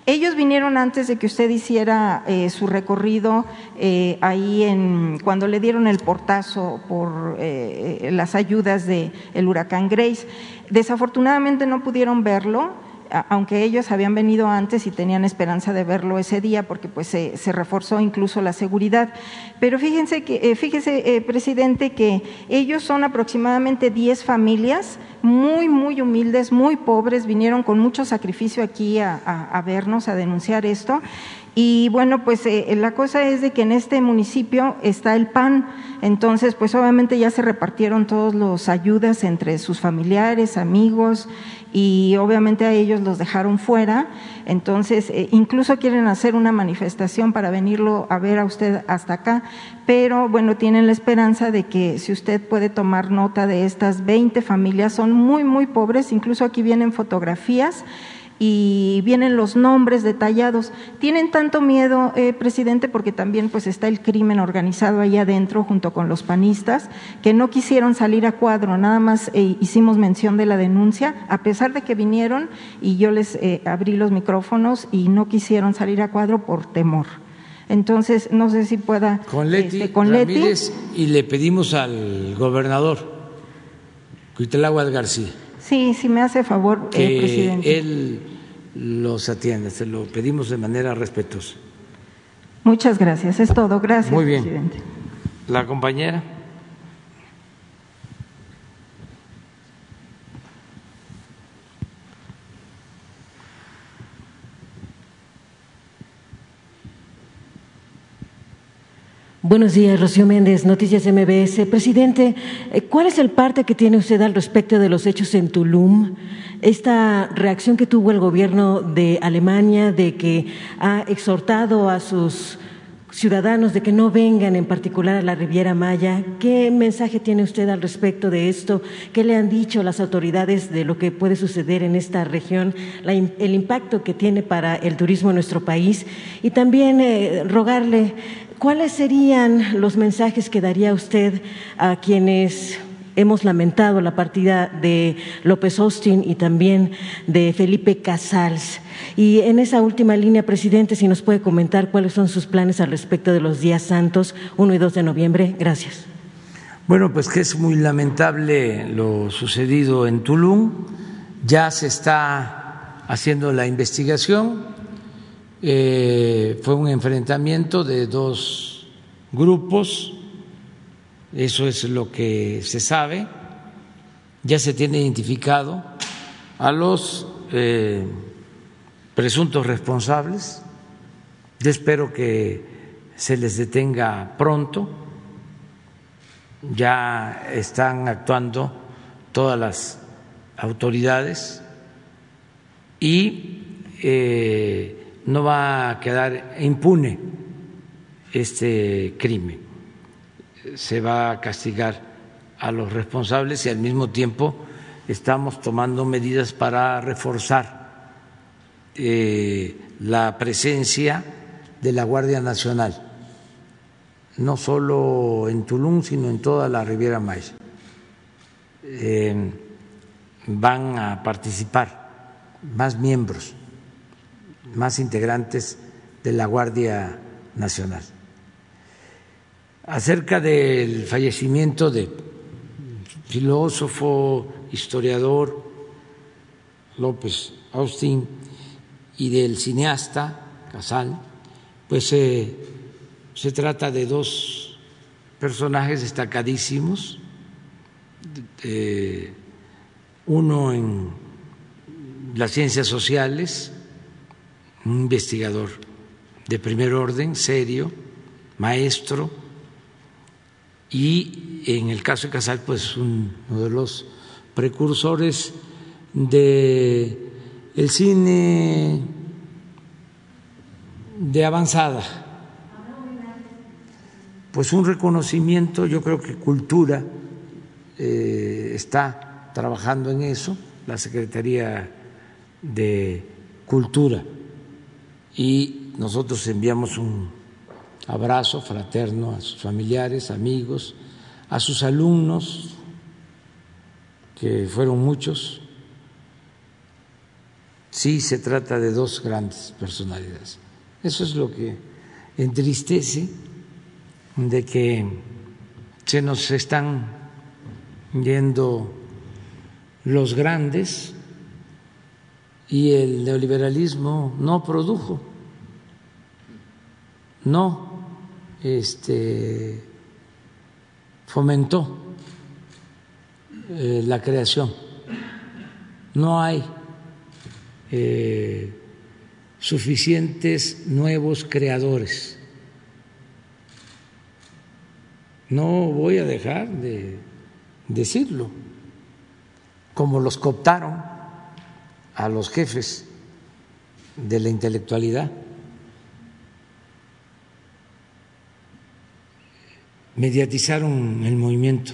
Ellos vinieron antes de que usted hiciera eh, su recorrido eh, ahí en cuando le dieron el portazo por eh, las ayudas del el huracán Grace. Desafortunadamente no pudieron verlo aunque ellos habían venido antes y tenían esperanza de verlo ese día porque pues se, reforzó incluso la seguridad. Pero fíjense que, eh, fíjese, eh, presidente, que ellos son aproximadamente 10 familias muy, muy humildes, muy pobres, vinieron con mucho sacrificio aquí a, vernos, a denunciar esto. Y bueno, pues eh, la cosa es de que en este municipio está el PAN, entonces pues obviamente ya se repartieron todos los ayudas entre sus familiares, amigos, y obviamente a ellos los dejaron fuera, entonces eh, incluso quieren hacer una manifestación para venirlo a ver a usted hasta acá, pero bueno, tienen la esperanza de que si usted puede tomar nota de estas 20 familias, son muy, muy pobres, incluso aquí vienen fotografías y vienen los nombres detallados. Tienen tanto miedo, eh, presidente, porque también pues está el crimen organizado ahí adentro junto con los panistas, que no quisieron salir a cuadro, nada más eh, hicimos mención de la denuncia, a pesar de que vinieron y yo les eh, abrí los micrófonos y no quisieron salir a cuadro por temor. Entonces, no sé si pueda con Leti, este, con Ramírez, y le pedimos al gobernador Cuitláhuac García Sí, sí me hace favor, que presidente. Él los atiende, se lo pedimos de manera respetuosa. Muchas gracias, es todo. Gracias, Muy bien. presidente. La compañera. Buenos días, Rocío Méndez, Noticias MBS. Presidente, eh, ¿cuál es el parte que tiene usted al respecto de los hechos en Tulum? Esta reacción que tuvo el gobierno de Alemania de que ha exhortado a sus ciudadanos de que no vengan en particular a la Riviera Maya. ¿Qué mensaje tiene usted al respecto de esto? ¿Qué le han dicho las autoridades de lo que puede suceder en esta región, el impacto que tiene para el turismo en nuestro país? Y también eh, rogarle ¿Cuáles serían los mensajes que daría usted a quienes hemos lamentado la partida de López Austin y también de Felipe Casals? Y en esa última línea, presidente, si nos puede comentar cuáles son sus planes al respecto de los días santos 1 y 2 de noviembre. Gracias. Bueno, pues que es muy lamentable lo sucedido en Tulum. Ya se está haciendo la investigación eh, fue un enfrentamiento de dos grupos, eso es lo que se sabe, ya se tiene identificado a los eh, presuntos responsables, yo espero que se les detenga pronto, ya están actuando todas las autoridades y eh, no va a quedar impune este crimen. Se va a castigar a los responsables y al mismo tiempo estamos tomando medidas para reforzar eh, la presencia de la Guardia Nacional, no solo en Tulum, sino en toda la Riviera Maya. Eh, van a participar más miembros más integrantes de la Guardia Nacional. Acerca del fallecimiento de filósofo, historiador López Austin y del cineasta Casal, pues eh, se trata de dos personajes destacadísimos, uno en las ciencias sociales, un investigador de primer orden, serio, maestro, y en el caso de Casal, pues uno de los precursores de el cine de avanzada. Pues un reconocimiento, yo creo que cultura eh, está trabajando en eso, la Secretaría de Cultura y nosotros enviamos un abrazo fraterno a sus familiares, amigos, a sus alumnos, que fueron muchos. Sí, se trata de dos grandes personalidades. Eso es lo que entristece de que se nos están yendo los grandes y el neoliberalismo no produjo, no este, fomentó eh, la creación, no hay eh, suficientes nuevos creadores. No voy a dejar de decirlo, como los cooptaron a los jefes de la intelectualidad. Mediatizaron el movimiento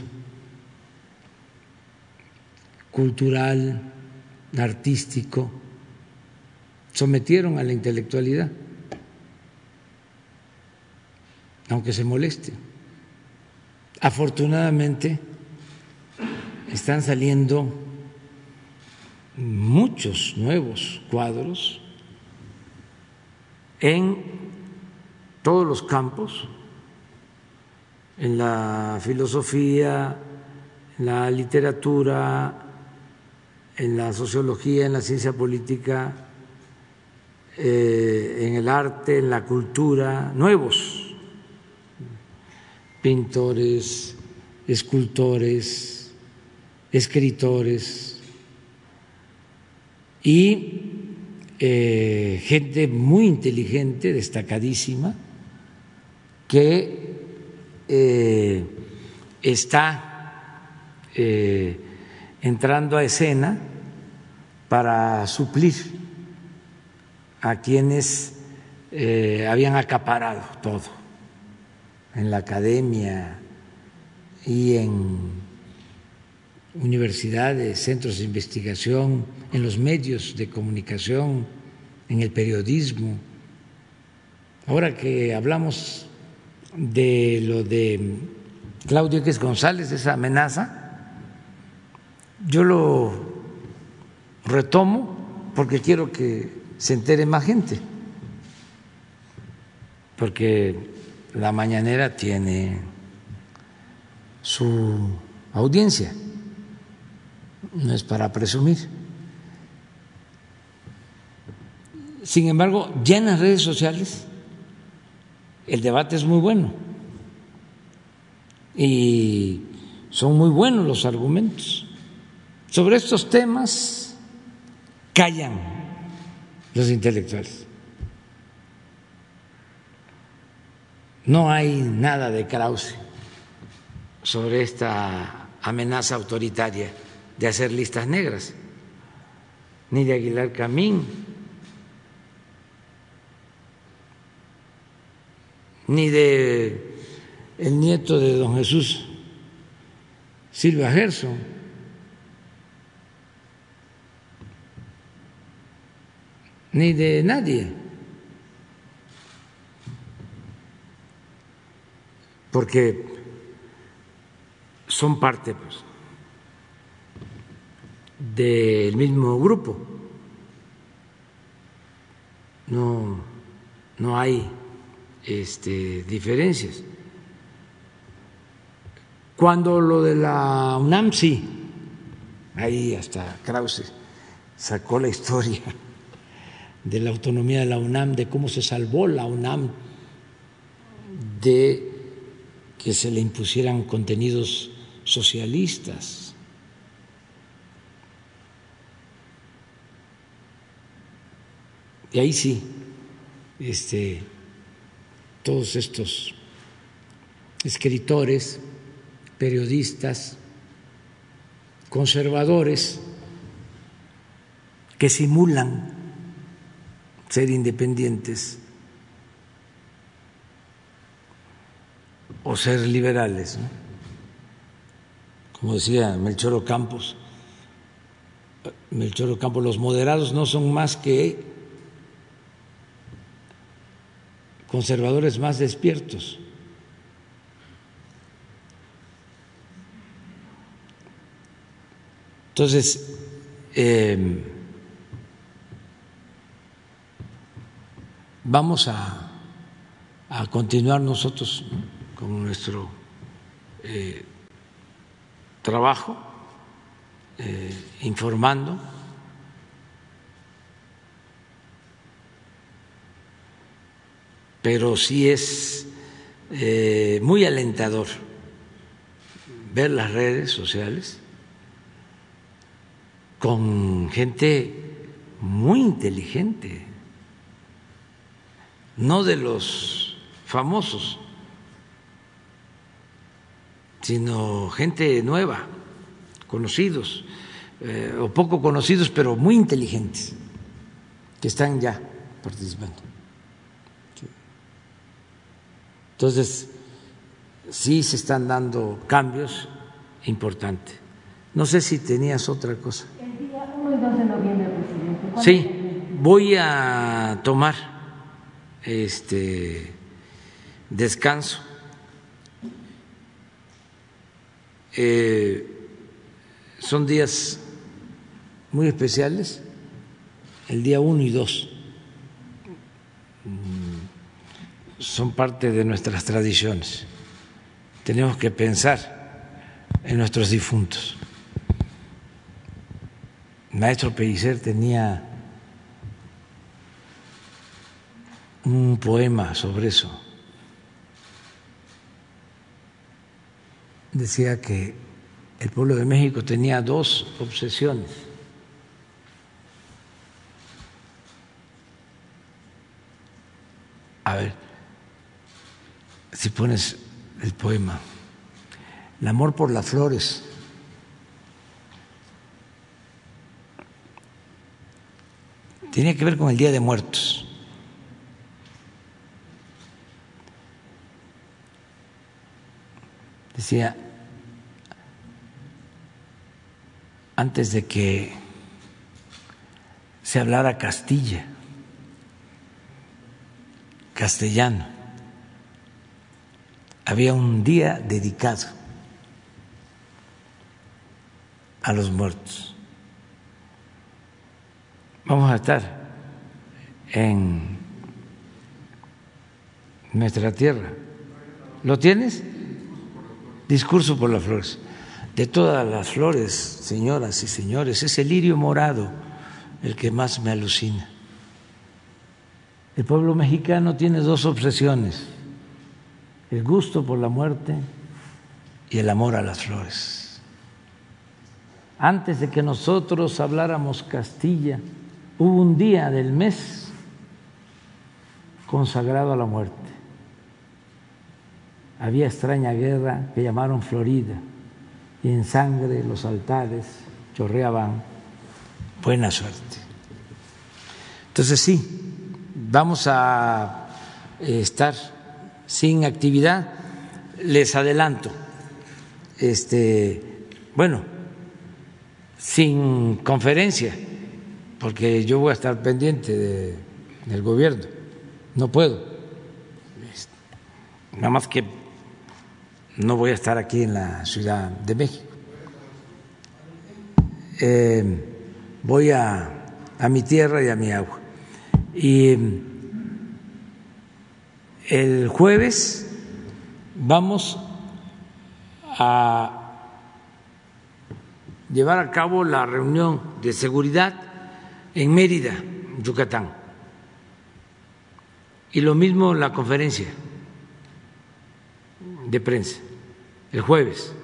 cultural, artístico, sometieron a la intelectualidad, aunque se moleste. Afortunadamente están saliendo muchos nuevos cuadros en todos los campos, en la filosofía, en la literatura, en la sociología, en la ciencia política, eh, en el arte, en la cultura, nuevos pintores, escultores, escritores y eh, gente muy inteligente, destacadísima, que eh, está entrando a escena para suplir a quienes eh, habían acaparado todo en la academia y en universidades, centros de investigación, en los medios de comunicación, en el periodismo. Ahora que hablamos de lo de Claudio X González, esa amenaza, yo lo retomo porque quiero que se entere más gente, porque la mañanera tiene su audiencia, no es para presumir. Sin embargo, ya en las redes sociales el debate es muy bueno y son muy buenos los argumentos. Sobre estos temas callan los intelectuales. No hay nada de Krause sobre esta amenaza autoritaria de hacer listas negras, ni de Aguilar Camín, ni de el nieto de don Jesús Silva Gerson. ni de nadie. Porque son parte pues, del mismo grupo. No, no hay este, diferencias. Cuando lo de la UNAM, sí, ahí hasta Krause sacó la historia *laughs* de la autonomía de la UNAM, de cómo se salvó la UNAM de que se le impusieran contenidos socialistas. Y ahí sí, este, todos estos escritores, periodistas, conservadores, que simulan ser independientes o ser liberales. Como decía Melchor Campos, Melchor Campos, los moderados no son más que conservadores más despiertos. Entonces, eh, vamos a, continuar nosotros con nuestro eh, trabajo, eh, informando. Pero sí es eh, muy alentador ver las redes sociales con gente muy inteligente no de los famosos, sino gente nueva, conocidos eh, o poco conocidos, pero muy inteligentes, que están ya participando. Entonces, sí se están dando cambios importantes. No sé si tenías otra cosa. El día 1 y 2 de noviembre, presidente. Sí voy a tomar este descanso. Eh, son días muy especiales, el día 1 y 2 mm, son parte de nuestras tradiciones. Tenemos que pensar en nuestros difuntos. maestro Pellicer tenía un poema sobre eso. Decía que el pueblo de México tenía dos obsesiones. A ver, si pones el poema, el amor por las flores. Tiene que ver con el Día de Muertos. Decía, antes de que se hablara Castilla, castellano, había un día dedicado a los muertos. Vamos a estar en nuestra tierra. ¿Lo tienes? Discurso por las flores de todas las flores, señoras y señores, es el lirio morado el que más me alucina. El pueblo mexicano tiene dos obsesiones, el gusto por la muerte y el amor a las flores. Antes de que nosotros habláramos Castilla, hubo un día del mes consagrado a la muerte. Había extraña guerra que llamaron Florida y en sangre los altares chorreaban buena suerte. Entonces sí, vamos a eh, estar sin actividad. Les adelanto, este, bueno, sin conferencia, porque yo voy a estar pendiente del gobierno. No puedo. Nada más que no voy a estar aquí en la Ciudad de México. Eh, voy a, a mi tierra y a mi agua. Y el jueves vamos a llevar a cabo la reunión de seguridad en Mérida, Yucatán. Y lo mismo la conferencia de prensa, el jueves,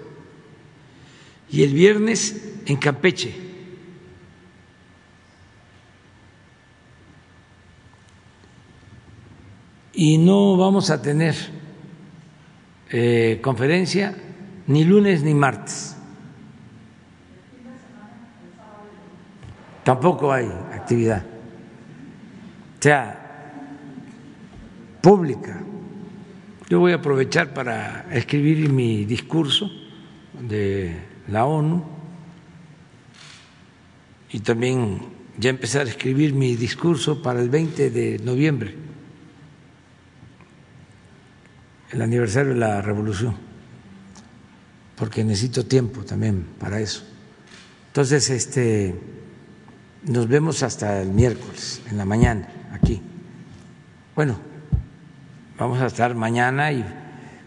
y el viernes en Campeche. Y no vamos a tener eh, conferencia ni lunes ni martes. Tampoco hay actividad, o sea, pública. Yo voy a aprovechar para escribir mi discurso de la ONU y también ya empezar a escribir mi discurso para el 20 de noviembre, el aniversario de la revolución, porque necesito tiempo también para eso. Entonces, este, nos vemos hasta el miércoles en la mañana aquí. Bueno, Vamos a estar mañana y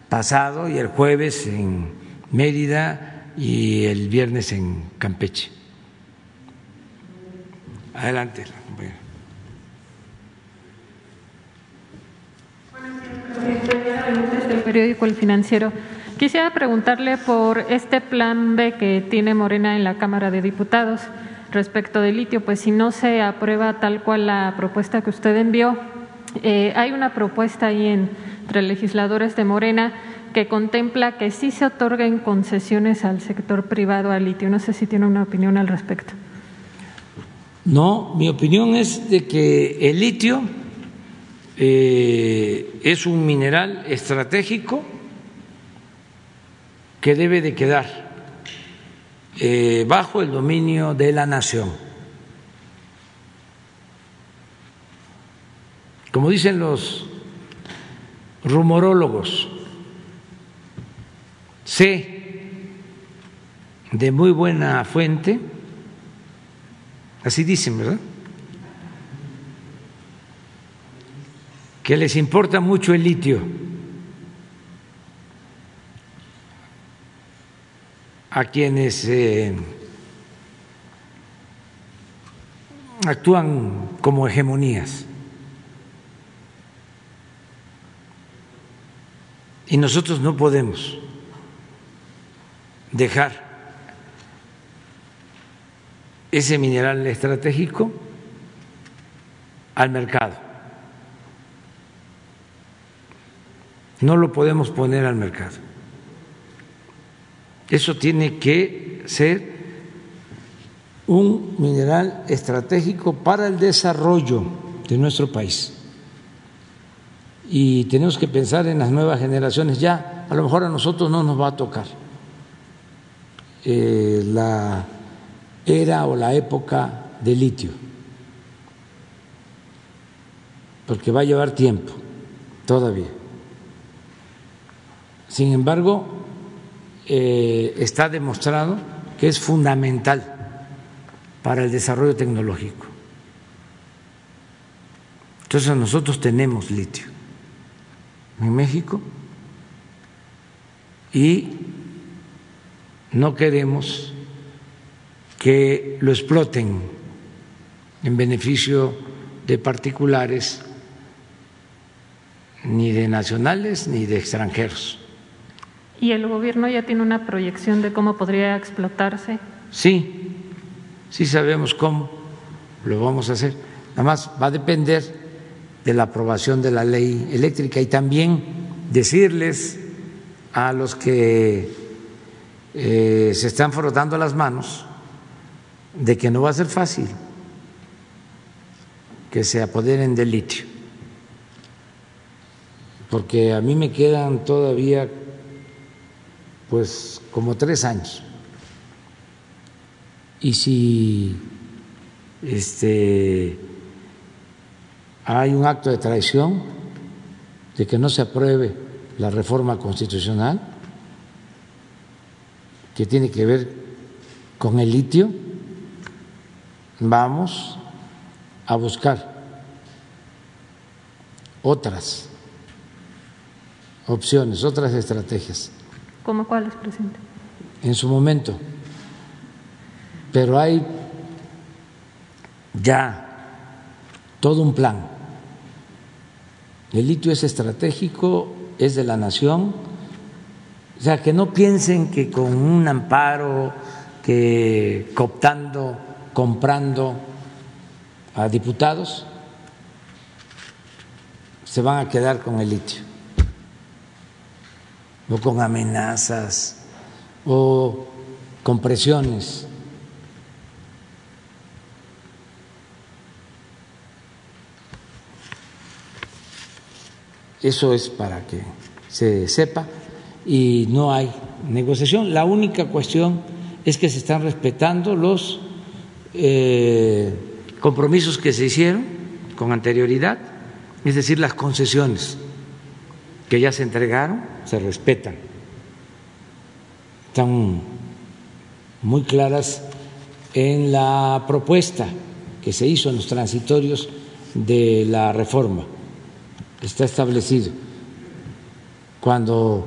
pasado y el jueves en Mérida y el viernes en Campeche. Adelante. del periódico El Financiero. Quisiera preguntarle por este plan B que tiene Morena en la Cámara de Diputados respecto del litio, pues si no se aprueba tal cual la propuesta que usted envió, eh, hay una propuesta ahí entre legisladores de Morena que contempla que sí se otorguen concesiones al sector privado al litio. No sé si tiene una opinión al respecto. No, mi opinión es de que el litio eh, es un mineral estratégico que debe de quedar eh, bajo el dominio de la nación como dicen los rumorólogos, sé de muy buena fuente, así dicen, ¿verdad? Que les importa mucho el litio. A quienes eh, actúan como hegemonías. Y nosotros no podemos dejar ese mineral estratégico al mercado. No lo podemos poner al mercado. Eso tiene que ser un mineral estratégico para el desarrollo de nuestro país. Y tenemos que pensar en las nuevas generaciones. Ya, a lo mejor a nosotros no nos va a tocar eh, la era o la época de litio, porque va a llevar tiempo todavía. Sin embargo, eh, está demostrado que es fundamental para el desarrollo tecnológico. Entonces nosotros tenemos litio en México y no queremos que lo exploten en beneficio de particulares, ni de nacionales ni de extranjeros. ¿Y el gobierno ya tiene una proyección de cómo podría explotarse? Sí, sí sabemos cómo lo vamos a hacer. Nada más va a depender de la aprobación de la ley eléctrica y también decirles a los que eh, se están frotando las manos de que no va a ser fácil que se apoderen del litio, porque a mí me quedan todavía pues como tres años y si este, hay un acto de traición de que no se apruebe la reforma constitucional que tiene que ver con el litio, vamos a buscar otras opciones, otras estrategias. ¿Cómo cuáles, presidente? En su momento pero hay ya todo un plan. El litio es estratégico, es de la nación, o sea, que no piensen que con un amparo, que cooptando, comprando a diputados, se van a quedar con el litio, o con amenazas, o con presiones Eso es para que se sepa y no hay negociación. La única cuestión es que se están respetando los eh, compromisos que se hicieron con anterioridad, es decir, las concesiones que ya se entregaron se respetan. Están muy claras en la propuesta que se hizo en los transitorios de la reforma está establecido. Cuando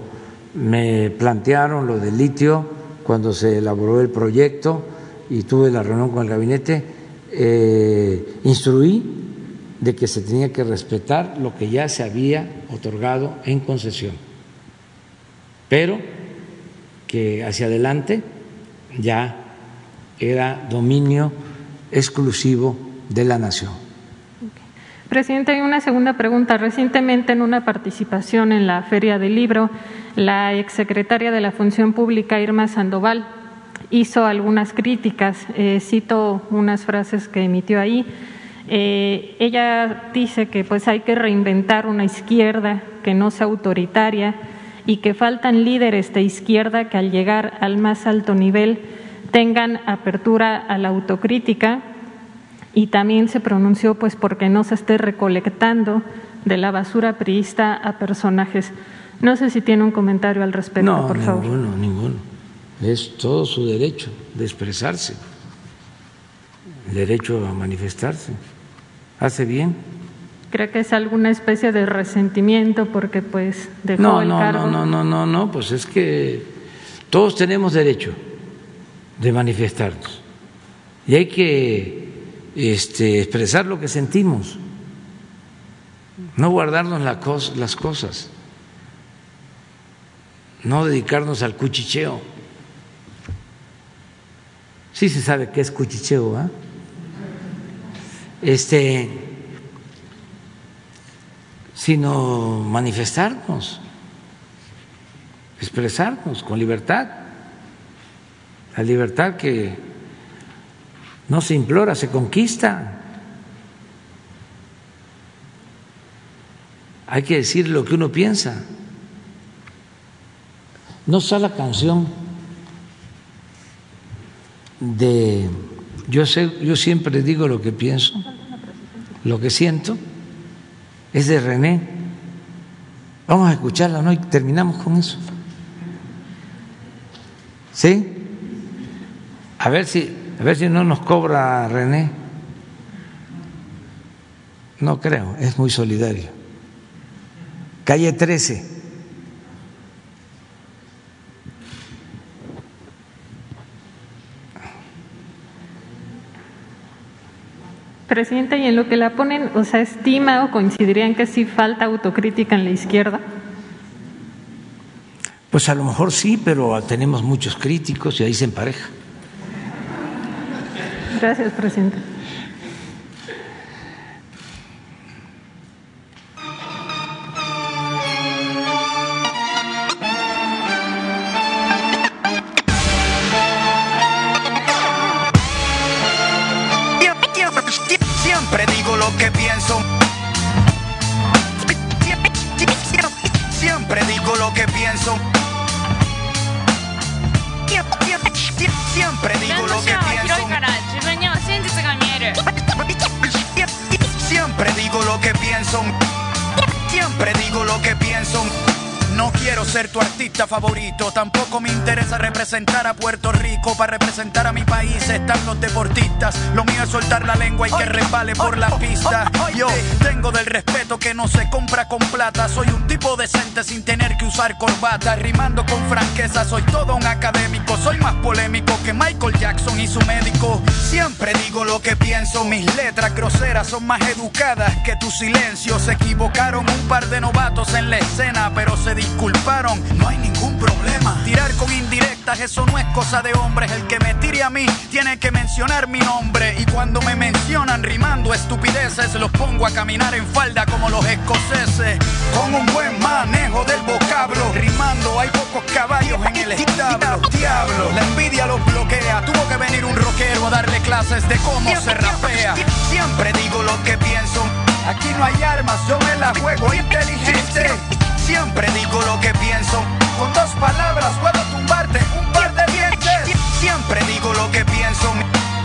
me plantearon lo del litio, cuando se elaboró el proyecto y tuve la reunión con el gabinete, eh, instruí de que se tenía que respetar lo que ya se había otorgado en concesión, pero que hacia adelante ya era dominio exclusivo de la nación. Presidente, hay una segunda pregunta. Recientemente, en una participación en la Feria del Libro, la exsecretaria de la Función Pública, Irma Sandoval, hizo algunas críticas. Eh, cito unas frases que emitió ahí. Eh, ella dice que pues hay que reinventar una izquierda que no sea autoritaria y que faltan líderes de izquierda que al llegar al más alto nivel tengan apertura a la autocrítica y también se pronunció pues porque no se esté recolectando de la basura priista a personajes. No sé si tiene un comentario al respecto, por favor. Ninguno, ninguno. Es todo su derecho de expresarse, el derecho a manifestarse. Hace bien. ¿Cree que es alguna especie de resentimiento porque pues dejó no, el no, cargo? No, no, no, no, pues es que todos tenemos derecho de manifestarnos y hay que este, expresar lo que sentimos, no guardarnos la cos, las cosas, no dedicarnos al cuchicheo. Sí se sabe qué es cuchicheo, ¿ah? Este, sino manifestarnos, expresarnos con libertad, la libertad que no se implora, se conquista. Hay que decir lo que uno piensa. No está la canción de yo sé, yo siempre digo lo que pienso, lo que siento, es de René. Vamos a escucharla, ¿no? Y terminamos con eso. ¿Sí? A ver si, a ver si no nos cobra René. No creo, es muy solidario. Calle 13. Presidente, y en lo que la ponen, o sea, estima o coincidirían que sí falta autocrítica en la izquierda. Pues a lo mejor sí, pero tenemos muchos críticos y ahí se empareja. Gracias, presidente. Yo tengo del respeto que no se compra con plata. Soy un tipo decente sin tener que usar corbata. Rimando con franqueza, soy todo un académico. Soy más polémico que Michael Jackson y su médico. Siempre digo lo que pienso, mis letras groseras son más educadas que tu silencio. Se equivocaron un par de novatos en la escena, pero se disculparon, no hay ningún problema. Tirar con indirectas, eso no es cosa de hombres. El que me tire a mí tiene que mencionar mi nombre. Y cuando me mencionan rimando estupideces, los pongo a caminar en falda como los escoceses. Con un buen manejo del vocablo, rimando hay pocos caballos en el establo. Diablo, la envidia los bloquea. Tuvo que venir un rockero a darle clases de cómo se rapea. Siempre digo lo que pienso. Aquí no hay armas, yo me la juego inteligente. Siempre digo lo que pienso. Con dos palabras puedo tumbarte un par de dientes. Siempre digo lo que pienso.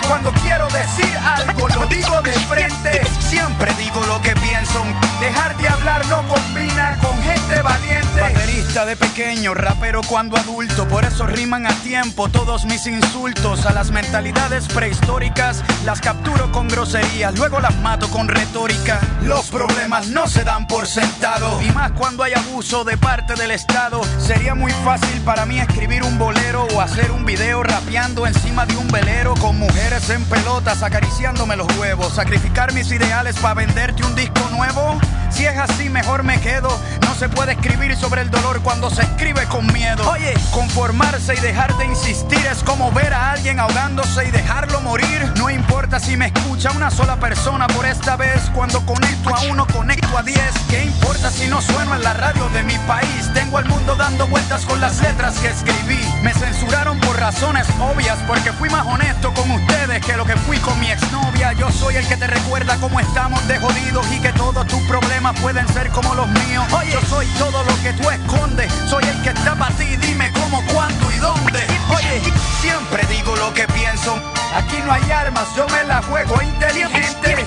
Cuando quiero decir algo lo digo de frente. Siempre digo lo que pienso. Dejar de hablar no combina con gente valiente. Baterista de pequeño, rapero cuando adulto. Por eso riman a tiempo todos mis insultos. A las mentalidades prehistóricas las capturo con groserías. Luego las mato con retórica. Los problemas no se dan por sentado. Y más cuando hay abuso de parte del Estado. Sería muy fácil para mí escribir un bolero o hacer un video rapeando encima de un velero con mujeres en pelotas acariciándome los huevos. Sacrificar mis ideales para venderte un disco nuevo. Si es así, mejor me quedo. No se puede escribir sobre el dolor cuando se escribe con miedo. Oye, conformarse y dejar de insistir es como ver a alguien ahogándose y dejarlo morir. No importa si me escucha una sola persona por esta vez. Cuando conecto a uno, conecto a diez. ¿Qué importa si no sueno en la radio de mi país? Tengo al mundo dando vueltas con las letras que escribí. Me censuraron por razones obvias porque fui más honesto con ustedes que lo que fui con mi exnovia. Yo soy el que te recuerda cómo estamos de jodidos y que todos tus problemas pueden ser como los míos. Oye, yo soy todo lo que tú escondes. Soy el que está para ti. Dime cómo, cuándo y dónde. Oye, siempre digo lo que pienso. Aquí no hay armas, yo me la juego inteligente.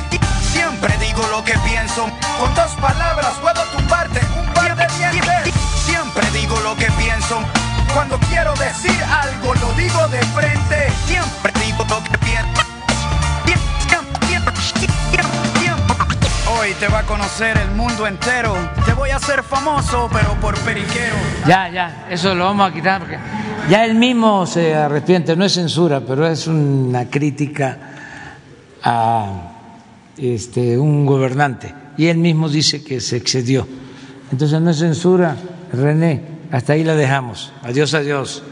Siempre digo lo que pienso. Con dos palabras puedo tumbarte un par de dientes. Siempre digo lo que pienso. Cuando quiero decir algo, lo digo de frente. Siempre digo lo que pienso. Hoy te va a conocer el mundo entero. Te voy a hacer famoso, pero por periquero. Ya, ya, eso lo vamos a quitar porque ya él mismo se arrepiente, no es censura, pero es una crítica a este, un gobernante. Y él mismo dice que se excedió. Entonces no es censura, René, hasta ahí la dejamos. Adiós, adiós.